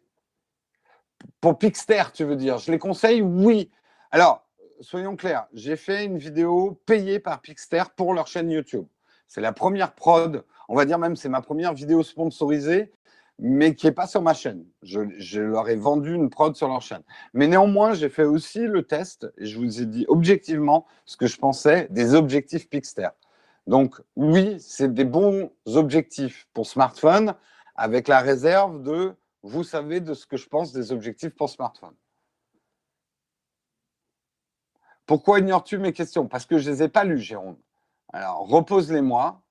S1: pour Pixter, tu veux dire Je les conseille Oui. Alors, soyons clairs, j'ai fait une vidéo payée par Pixter pour leur chaîne YouTube. C'est la première prod, on va dire même c'est ma première vidéo sponsorisée, mais qui n'est pas sur ma chaîne. Je, leur ai vendu une prod sur leur chaîne. Mais néanmoins, j'ai fait aussi le test et je vous ai dit objectivement ce que je pensais des objectifs Pixter. Donc oui, c'est des bons objectifs pour smartphone avec la réserve de vous savez de ce que je pense des objectifs pour smartphone. Pourquoi ignores-tu mes questions? Parce que je ne les ai pas lues, Jérôme. Alors, repose-les-moi.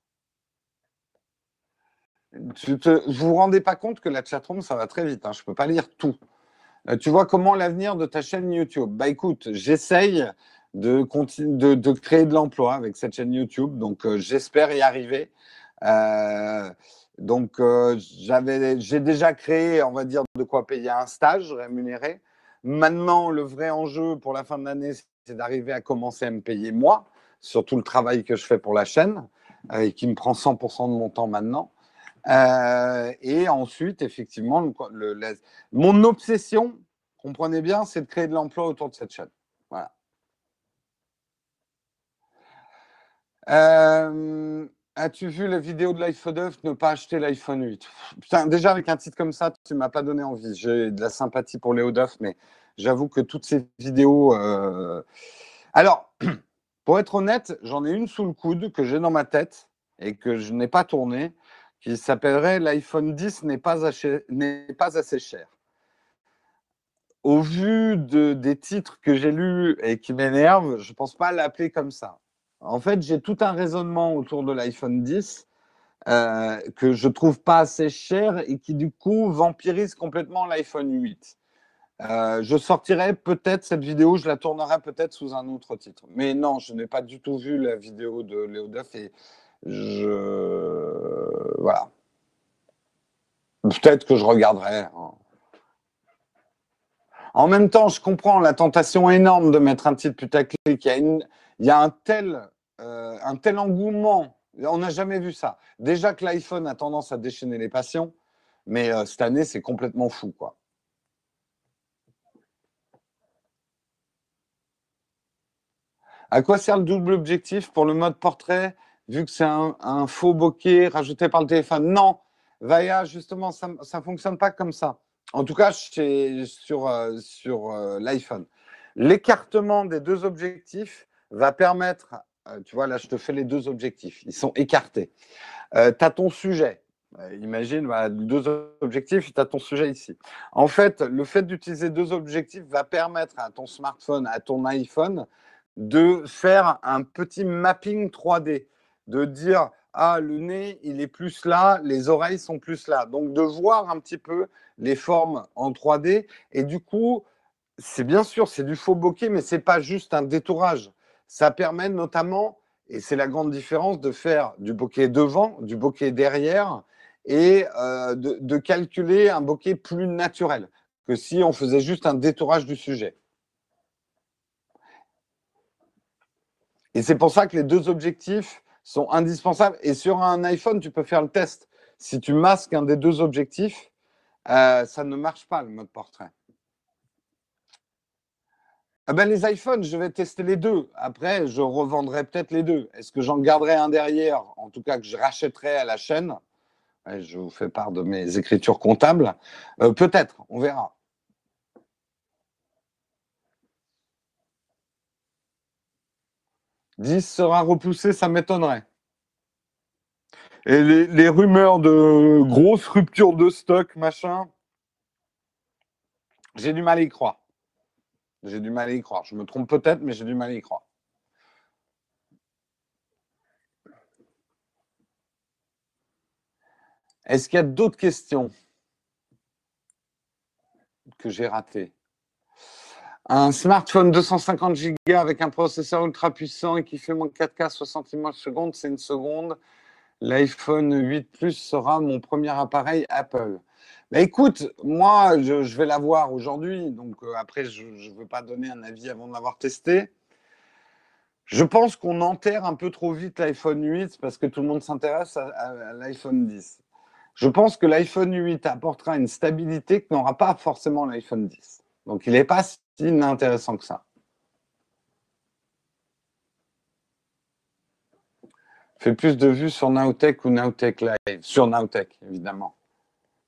S1: Vous ne vous rendez pas compte que la chatroom, ça va très vite. Hein. Je ne peux pas lire tout. Euh, tu vois comment l'avenir de ta chaîne YouTube? Bah écoute, j'essaye de, de, créer de l'emploi avec cette chaîne YouTube. Donc, euh, j'espère y arriver. Euh, donc, euh, j'ai déjà créé, on va dire, de quoi payer un stage rémunéré. Maintenant, le vrai enjeu pour la fin de l'année, c'est d'arriver à commencer à me payer moi, sur tout le travail que je fais pour la chaîne, et qui me prend 100% de mon temps maintenant. Euh, et ensuite, effectivement, mon obsession, comprenez bien, c'est de créer de l'emploi autour de cette chaîne. Voilà. As-tu vu la vidéo de l'iPhone 9 ne pas acheter l'iPhone 8 Putain, déjà avec un titre comme ça, tu m'as pas donné envie. J'ai de la sympathie pour Léo Duff, mais j'avoue que toutes ces vidéos. Euh, alors, pour être honnête, j'en ai une sous le coude que j'ai dans ma tête et que je n'ai pas tournée, qui s'appellerait l'iPhone 10 n'est pas, pas assez cher. Au vu de, des titres que j'ai lus et qui m'énervent, je ne pense pas l'appeler comme ça. En fait, j'ai tout un raisonnement autour de l'iPhone 10 euh, que je trouve pas assez cher et qui du coup vampirise complètement l'iPhone 8. Euh, je sortirai peut-être cette vidéo, je la tournerai peut-être sous un autre titre. Mais non, je n'ai pas du tout vu la vidéo de Léo Duff et je. Voilà. Peut-être que je regarderai. Hein. En même temps, je comprends la tentation énorme de mettre un titre putaclic. Il y a. Il y a un tel euh, un tel engouement. On n'a jamais vu ça. Déjà que l'iPhone a tendance à déchaîner les passions, mais euh, cette année, c'est complètement fou, quoi. À quoi sert le double objectif pour le mode portrait, vu que c'est un, faux bokeh rajouté par le téléphone Non, Vaya, justement, ça ne fonctionne pas comme ça. En tout cas, sur, euh, sur l'iPhone. L'écartement des deux objectifs va permettre euh, tu vois, là, je te fais les deux objectifs. Ils sont écartés. Euh, tu as ton sujet. Imagine, deux objectifs, tu as ton sujet ici. En fait, le fait d'utiliser deux objectifs va permettre à ton smartphone, à ton iPhone, de faire un petit mapping 3D, de dire, ah, le nez, il est plus là, les oreilles sont plus là. Donc, de voir un petit peu les formes en 3D. Et du coup, c'est bien sûr, c'est du faux bokeh, mais c'est pas juste un détourage. Ça permet notamment, et c'est la grande différence, de faire du bokeh devant, du bokeh derrière, et euh, de, de, calculer un bokeh plus naturel que si on faisait juste un détourage du sujet. Et c'est pour ça que les deux objectifs sont indispensables. Et sur un iPhone, tu peux faire le test. Si tu masques un des deux objectifs, euh, ça ne marche pas le mode portrait. Ah ben, les iPhones, je vais tester les deux. Après, je revendrai peut-être les deux. Est-ce que j'en garderai un derrière? En tout cas, que je rachèterai à la chaîne. Je vous fais part de mes écritures comptables. Euh, peut-être, on verra. « 10 sera repoussé, ça m'étonnerait. Et les, rumeurs de grosses ruptures de stock, machin, j'ai du mal à y croire. J'ai du mal à y croire. Je me trompe peut-être, mais j'ai du mal à y croire. Est-ce qu'il y a d'autres questions que j'ai ratées? Un smartphone 250 Go avec un processeur ultra puissant et qui fait moins 4K 60 images seconde, c'est une seconde l'iPhone 8 Plus sera mon premier appareil Apple. Mais écoute, moi, je, vais l'avoir aujourd'hui, donc euh, après, je ne veux pas donner un avis avant de l'avoir testé. Je pense qu'on enterre un peu trop vite l'iPhone 8 parce que tout le monde s'intéresse à, l'iPhone 10. Je pense que l'iPhone 8 apportera une stabilité que n'aura pas forcément l'iPhone 10. Donc, il n'est pas si intéressant que ça. fait plus de vues sur Nowtech ou Nowtech Live Sur Nowtech, évidemment.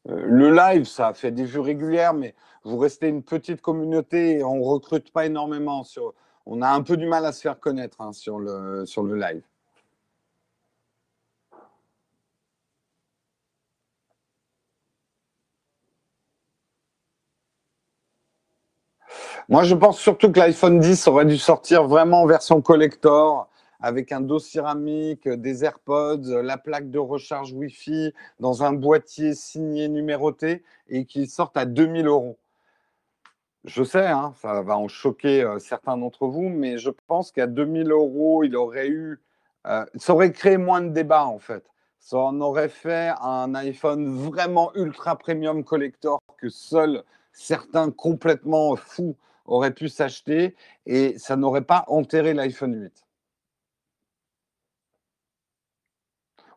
S1: Euh, le live, ça fait des vues régulières, mais vous restez une petite communauté et on recrute pas énormément. Sur, on a un peu du mal à se faire connaître hein, sur, le, sur le live. Moi, je pense surtout que l'iPhone 10 aurait dû sortir vraiment en version collector avec un dos céramique, des AirPods, la plaque de recharge Wi-Fi dans un boîtier signé numéroté et qui sortent à 2000 euros. Je sais, hein, ça va en choquer euh, certains d'entre vous, mais je pense qu'à 2000 euros, il aurait eu, euh, ça aurait créé moins de débats en fait. Ça en aurait fait un iPhone vraiment ultra premium collector que seuls certains complètement fous auraient pu s'acheter et ça n'aurait pas enterré l'iPhone 8.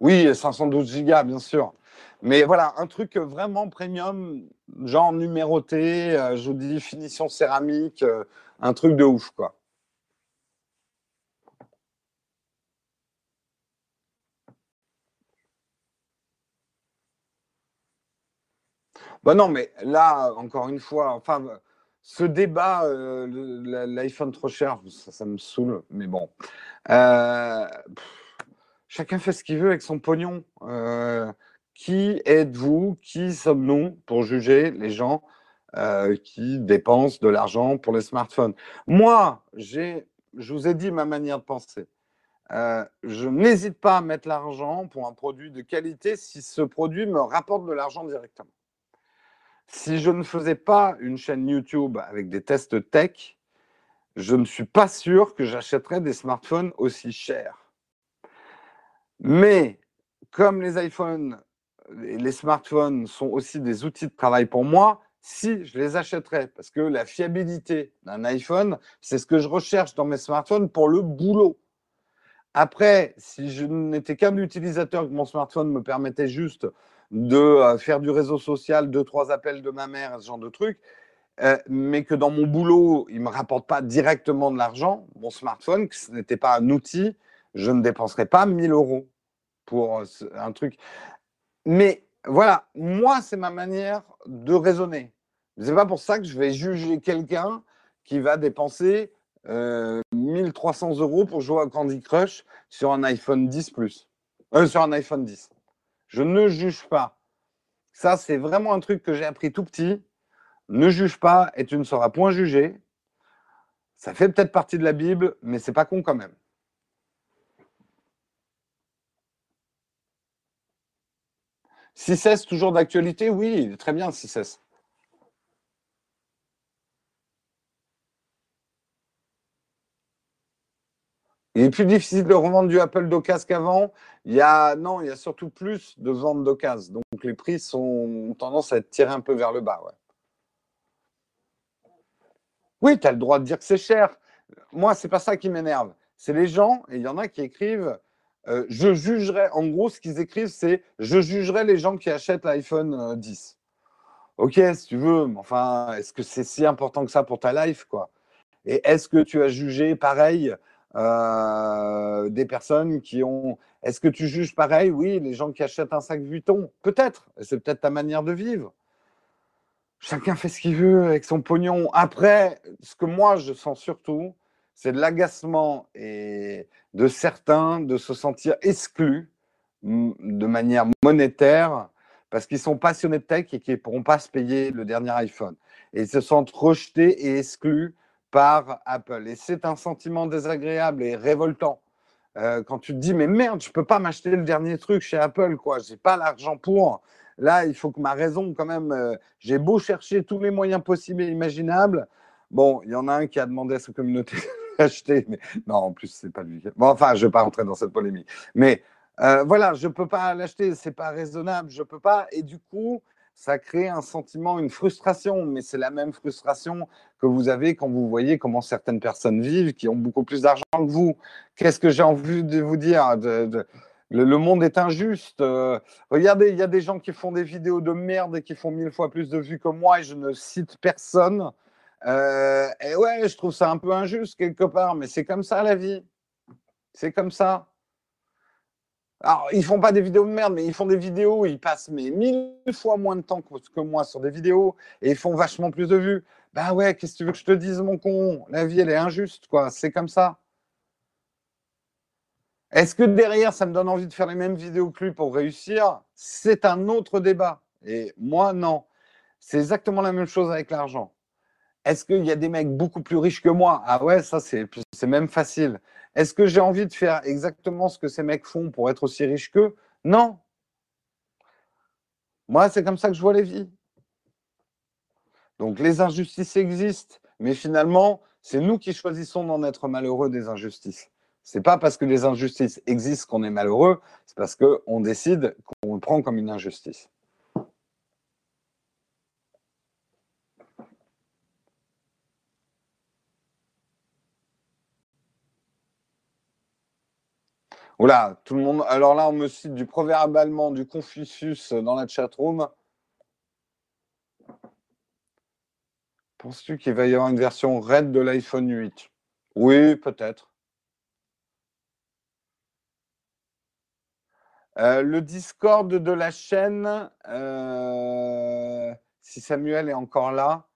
S1: Oui, 512 Go, bien sûr. Mais voilà, un truc vraiment premium, genre numéroté, euh, je vous dis finition céramique, euh, un truc de ouf, quoi. Bah non, mais là, encore une fois, enfin, ce débat, euh, l'iPhone trop cher, ça, me saoule, mais bon chacun fait ce qu'il veut avec son pognon. Euh, qui êtes-vous? Qui sommes-nous pour juger les gens euh, qui dépensent de l'argent pour les smartphones? Moi, je vous ai dit ma manière de penser. Euh, je n'hésite pas à mettre l'argent pour un produit de qualité si ce produit me rapporte de l'argent directement. Si je ne faisais pas une chaîne YouTube avec des tests tech, je ne suis pas sûr que j'achèterais des smartphones aussi chers. Mais comme les iPhones et les smartphones sont aussi des outils de travail pour moi, si je les achèterais, parce que la fiabilité d'un iPhone, c'est ce que je recherche dans mes smartphones pour le boulot. Après, si je n'étais qu'un utilisateur, que mon smartphone me permettait juste de euh, faire du réseau social, deux, trois appels de ma mère, ce genre de trucs, euh, mais que dans mon boulot, il ne me rapporte pas directement de l'argent, mon smartphone, que ce n'était pas un outil je ne dépenserai pas 1000 euros pour euh, un truc. Mais voilà, moi, c'est ma manière de raisonner. C'est pas pour ça que je vais juger quelqu'un qui va dépenser 1300 euh, euros pour jouer à Candy Crush sur un iPhone 10 Plus. Euh, sur un iPhone 10. Je ne juge pas. Ça, c'est vraiment un truc que j'ai appris tout petit. Ne juge pas et tu ne seras point jugé. Ça fait peut-être partie de la Bible, mais c'est pas con quand même. 6S, toujours d'actualité? Oui, très bien, 6S. Il est plus difficile de revendre du Apple d'occasion qu'avant. Il y a, non, il y a surtout plus de ventes d'occasion. Donc les prix ont tendance à être tirés un peu vers le bas. Oui, tu as le droit de dire que c'est cher. Moi, c'est pas ça qui m'énerve. C'est les gens, et il y en a qui écrivent euh, je jugerai, en gros, ce qu'ils écrivent, c'est je jugerai les gens qui achètent l'iPhone 10. Euh, ok, si tu veux, mais enfin, est-ce que c'est si important que ça pour ta life, quoi? Et est-ce que tu as jugé pareil euh, des personnes qui ont. Est-ce que tu juges pareil? Oui, les gens qui achètent un sac Vuitton Peut-être. C'est peut-être ta manière de vivre. Chacun fait ce qu'il veut avec son pognon. Après, ce que moi je sens surtout, c'est de l'agacement et de certains de se sentir exclus de manière monétaire parce qu'ils sont passionnés de tech et qu'ils ne pourront pas se payer le dernier iPhone. Et ils se sentent rejetés et exclus par Apple. Et c'est un sentiment désagréable et révoltant. Euh, quand tu te dis, mais merde, je peux pas m'acheter le dernier truc chez Apple, quoi. Je n'ai pas l'argent pour. Là, il faut que ma raison, quand même, euh, j'ai beau chercher tous les moyens possibles et imaginables. Bon, il y en a un qui a demandé à sa communauté acheter. Mais... Non, en plus, c'est pas lui. Bon, enfin, je ne vais pas rentrer dans cette polémique. Mais euh, voilà, je ne peux pas l'acheter, c'est pas raisonnable, je ne peux pas. Et du coup, ça crée un sentiment, une frustration. Mais c'est la même frustration que vous avez quand vous voyez comment certaines personnes vivent qui ont beaucoup plus d'argent que vous. Qu'est-ce que j'ai envie de vous dire Le, monde est injuste. Euh, regardez, il y a des gens qui font des vidéos de merde et qui font mille fois plus de vues que moi et je ne cite personne. Euh, et ouais, je trouve ça un peu injuste quelque part, mais c'est comme ça la vie. C'est comme ça. Alors, ils font pas des vidéos de merde, mais ils font des vidéos ils passent mais mille fois moins de temps que moi sur des vidéos et ils font vachement plus de vues. Bah ouais, qu'est-ce que tu veux que je te dise, mon con? La vie, elle est injuste, quoi. C'est comme ça. Est-ce que derrière, ça me donne envie de faire les mêmes vidéos que pour réussir? C'est un autre débat. Et moi, non. C'est exactement la même chose avec l'argent. Est-ce qu'il y a des mecs beaucoup plus riches que moi? Ah ouais, ça c'est même facile. Est-ce que j'ai envie de faire exactement ce que ces mecs font pour être aussi riche qu'eux? Non. Moi, c'est comme ça que je vois les vies. Donc les injustices existent, mais finalement, c'est nous qui choisissons d'en être malheureux des injustices. C'est pas parce que les injustices existent qu'on est malheureux, c'est parce qu'on décide qu'on le prend comme une injustice. Oula, tout le monde. Alors là, on me cite du proverbe allemand du Confucius dans la chatroom. Penses-tu qu'il va y avoir une version RAID de l'iPhone 8 Oui, peut-être. Euh, le Discord de la chaîne, euh, si Samuel est encore là.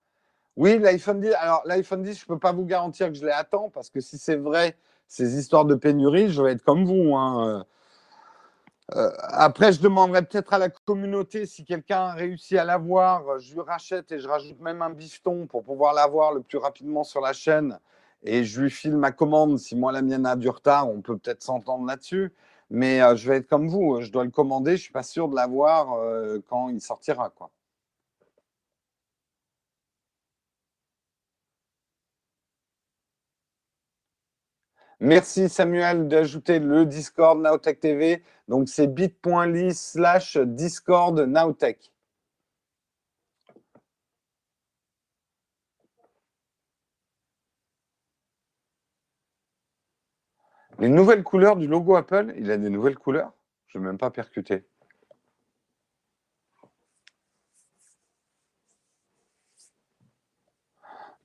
S1: Oui, l'iPhone 10. Alors, l'iPhone 10, je ne peux pas vous garantir que je l'ai à temps parce que si c'est vrai, ces histoires de pénurie, je vais être comme vous. Hein. Euh, après, je demanderai peut-être à la communauté si quelqu'un réussit à l'avoir, je lui rachète et je rajoute même un bifton pour pouvoir l'avoir le plus rapidement sur la chaîne et je lui file ma commande. Si moi la mienne a du retard, on peut peut-être s'entendre là-dessus. Mais euh, je vais être comme vous, je dois le commander, je ne suis pas sûr de l'avoir euh, quand il sortira. Quoi. Merci Samuel d'ajouter le Discord Nowtech TV. Donc c'est bit.ly slash Discord Nowtech. Les nouvelles couleurs du logo Apple, il a des nouvelles couleurs? Je ne vais même pas percuter.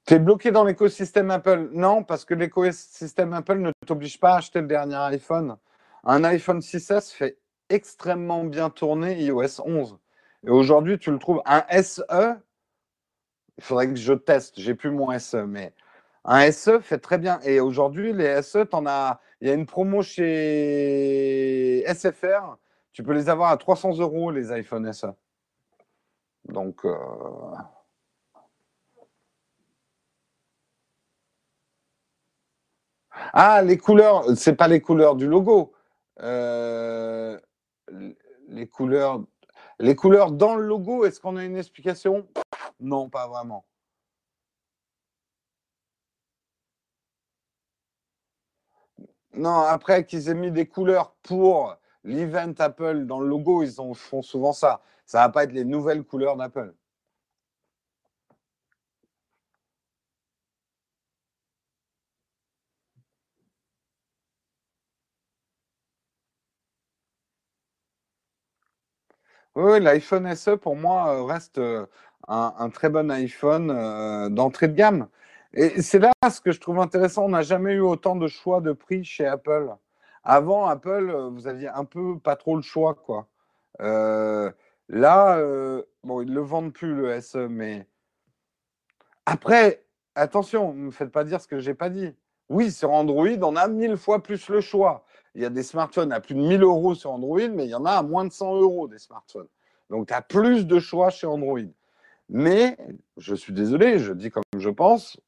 S1: Tu bloqué dans l'écosystème Apple? Non, parce que l'écosystème Apple ne t'oblige pas à acheter le dernier iPhone. Un iPhone 6S fait extrêmement bien tourner iOS 11. Et aujourd'hui, tu le trouves un SE. Il faudrait que je teste. J'ai plus mon SE, mais un SE fait très bien. Et aujourd'hui, les SE, en as. Il y a une promo chez SFR. tu peux les avoir à 300 euros, les iPhone SE. Donc. Euh, ah, les couleurs, c'est pas les couleurs du logo. Euh, les couleurs, les couleurs dans le logo, est-ce qu'on a une explication? Non, pas vraiment. Non, après qu'ils aient mis des couleurs pour l'event Apple dans le logo, ils font souvent ça. Ça va pas être les nouvelles couleurs d'Apple. Oui, l'iPhone SE pour moi euh, reste euh, un, très bon iPhone euh, d'entrée de gamme. Et c'est là ce que je trouve intéressant. On n'a jamais eu autant de choix de prix chez Apple. Avant, Apple, vous aviez un peu pas trop le choix, quoi. là, bon, ils ne le vendent plus, le SE, mais après, attention, ne me faites pas dire ce que j'ai pas dit. Oui, sur Android, on a mille fois plus le choix. Il y a des smartphones à plus de 1000 euros sur Android, mais il y en a à moins de 100 euros des smartphones. Donc, tu as plus de choix chez Android. Mais, je suis désolé, je dis comme je pense,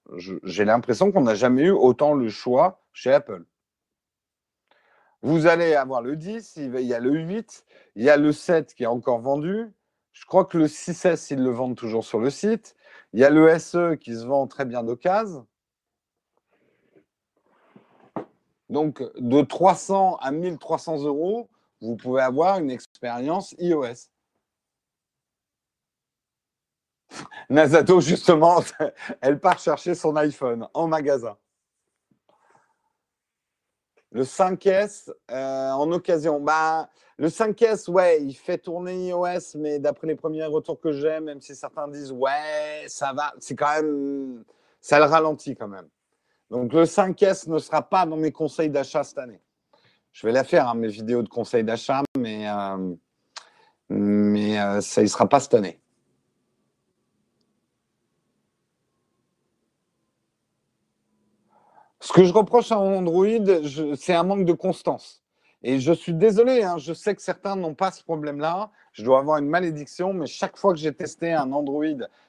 S1: j'ai l'impression qu'on n'a jamais eu autant le choix chez Apple. Vous allez avoir le 10, il y a le 8, il y a le 7 qui est encore vendu. Je crois que le 6S, ils le vendent toujours sur le site. Il y a le SE qui se vend très bien d'occasion. Donc, de 300 à 1300 euros, vous pouvez avoir une expérience iOS. Nazato, justement, elle part chercher son iPhone en magasin. Le 5S euh, en occasion. Bah, le 5S, ouais, il fait tourner iOS, mais d'après les premiers retours que j'ai, même si certains disent ouais, ça va, c'est quand même. Ça le ralentit quand même. Donc le 5S ne sera pas dans mes conseils d'achat cette année. Je vais la faire, hein, mes vidéos de conseils d'achat, mais, euh, mais euh, ça ne sera pas cette année. Ce que je reproche à Android, c'est un manque de constance. Et je suis désolé, hein, je sais que certains n'ont pas ce problème-là. Je dois avoir une malédiction, mais chaque fois que j'ai testé un Android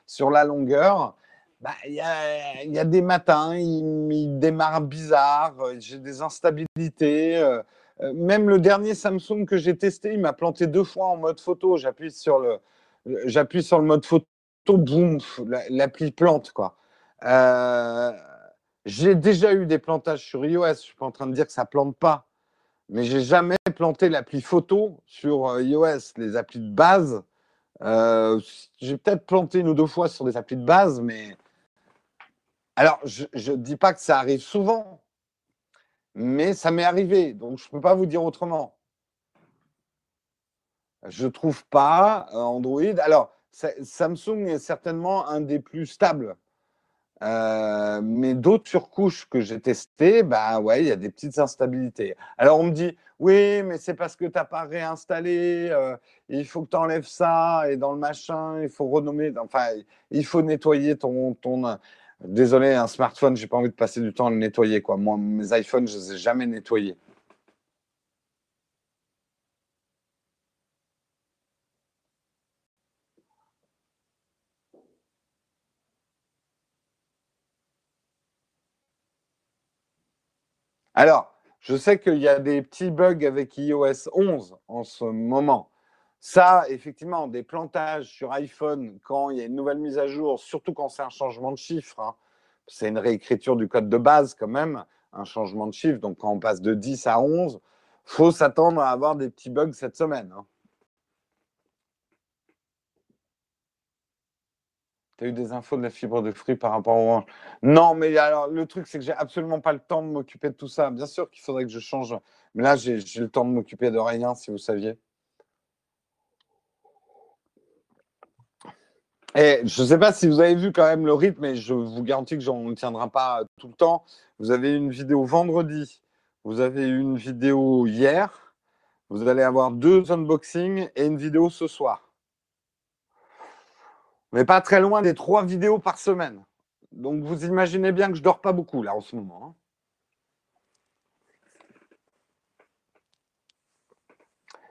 S1: sur la longueur, bah, il y, a, des matins, il, démarre bizarre, euh, j'ai des instabilités. Euh, euh, même le dernier Samsung que j'ai testé, il m'a planté deux fois en mode photo. J'appuie sur le, j'appuie sur le mode photo, boum, l'appli plante quoi. j'ai déjà eu des plantages sur iOS. Je suis pas en train de dire que ça plante pas, mais j'ai jamais planté l'appli photo sur iOS. Les applis de base, j'ai peut-être planté une ou deux fois sur des applis de base, mais alors, je ne dis pas que ça arrive souvent, mais ça m'est arrivé, donc je ne peux pas vous dire autrement. Je ne trouve pas euh, Android. Alors, Samsung est certainement un des plus stables. Euh, mais d'autres surcouches que j'ai testées, bah ouais, il y a des petites instabilités. Alors on me dit, oui, mais c'est parce que tu n'as pas réinstallé, euh, il faut que tu enlèves ça, et dans le machin, il faut renommer, enfin, il faut nettoyer ton, ton, Désolé, un smartphone, j'ai pas envie de passer du temps à le nettoyer. Quoi. Moi, mes iPhones, je ne les ai jamais nettoyés. Alors, je sais qu'il y a des petits bugs avec iOS 11 en ce moment. Ça, effectivement, des plantages sur iPhone quand il y a une nouvelle mise à jour, surtout quand c'est un changement de chiffre, hein. c'est une réécriture du code de base quand même, un changement de chiffre. Donc quand on passe de 10 à 11, faut s'attendre à avoir des petits bugs cette semaine. Hein. Tu as eu des infos de la fibre de fruits par rapport au Non, mais alors le truc, c'est que j'ai absolument pas le temps de m'occuper de tout ça. Bien sûr qu'il faudrait que je change, mais là, j'ai le temps de m'occuper de rien, si vous saviez. Et je ne sais pas si vous avez vu quand même le rythme, mais je vous garantis que j'en tiendra pas tout le temps. Vous avez une vidéo vendredi, vous avez une vidéo hier, vous allez avoir deux unboxings et une vidéo ce soir. Mais pas très loin des trois vidéos par semaine. Donc vous imaginez bien que je dors pas beaucoup là en ce moment. Hein.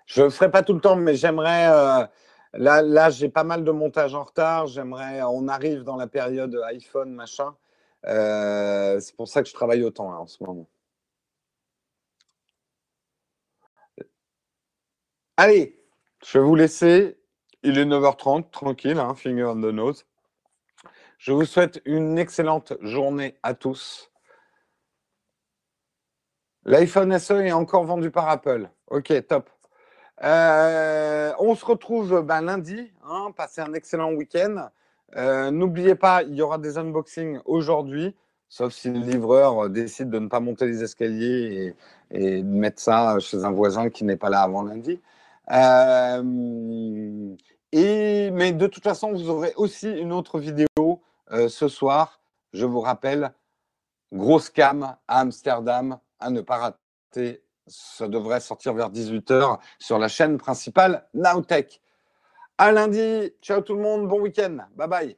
S1: Je ne ferai pas tout le temps, mais j'aimerais. Euh, là, j'ai pas mal de montage en retard. J'aimerais. On arrive dans la période iPhone, machin. Euh, c'est pour ça que je travaille autant en ce moment. Allez, je vais vous laisser. Il est 9h30, tranquille, hein, finger on the nose. Je vous souhaite une excellente journée à tous. L'iPhone SE est encore vendu par Apple. Ok, top. Euh, on se retrouve ben, lundi. Hein, passez un excellent week-end. Euh, n'oubliez pas, il y aura des unboxings aujourd'hui, sauf si le livreur décide de ne pas monter les escaliers et, de mettre ça chez un voisin qui n'est pas là avant lundi. Euh, et, mais de toute façon, vous aurez aussi une autre vidéo ce soir. Je vous rappelle, grosse cam à Amsterdam à ne pas rater. Ça devrait sortir vers 18h sur la chaîne principale Nowtech. À lundi. Ciao tout le monde. Bon week-end. Bye bye.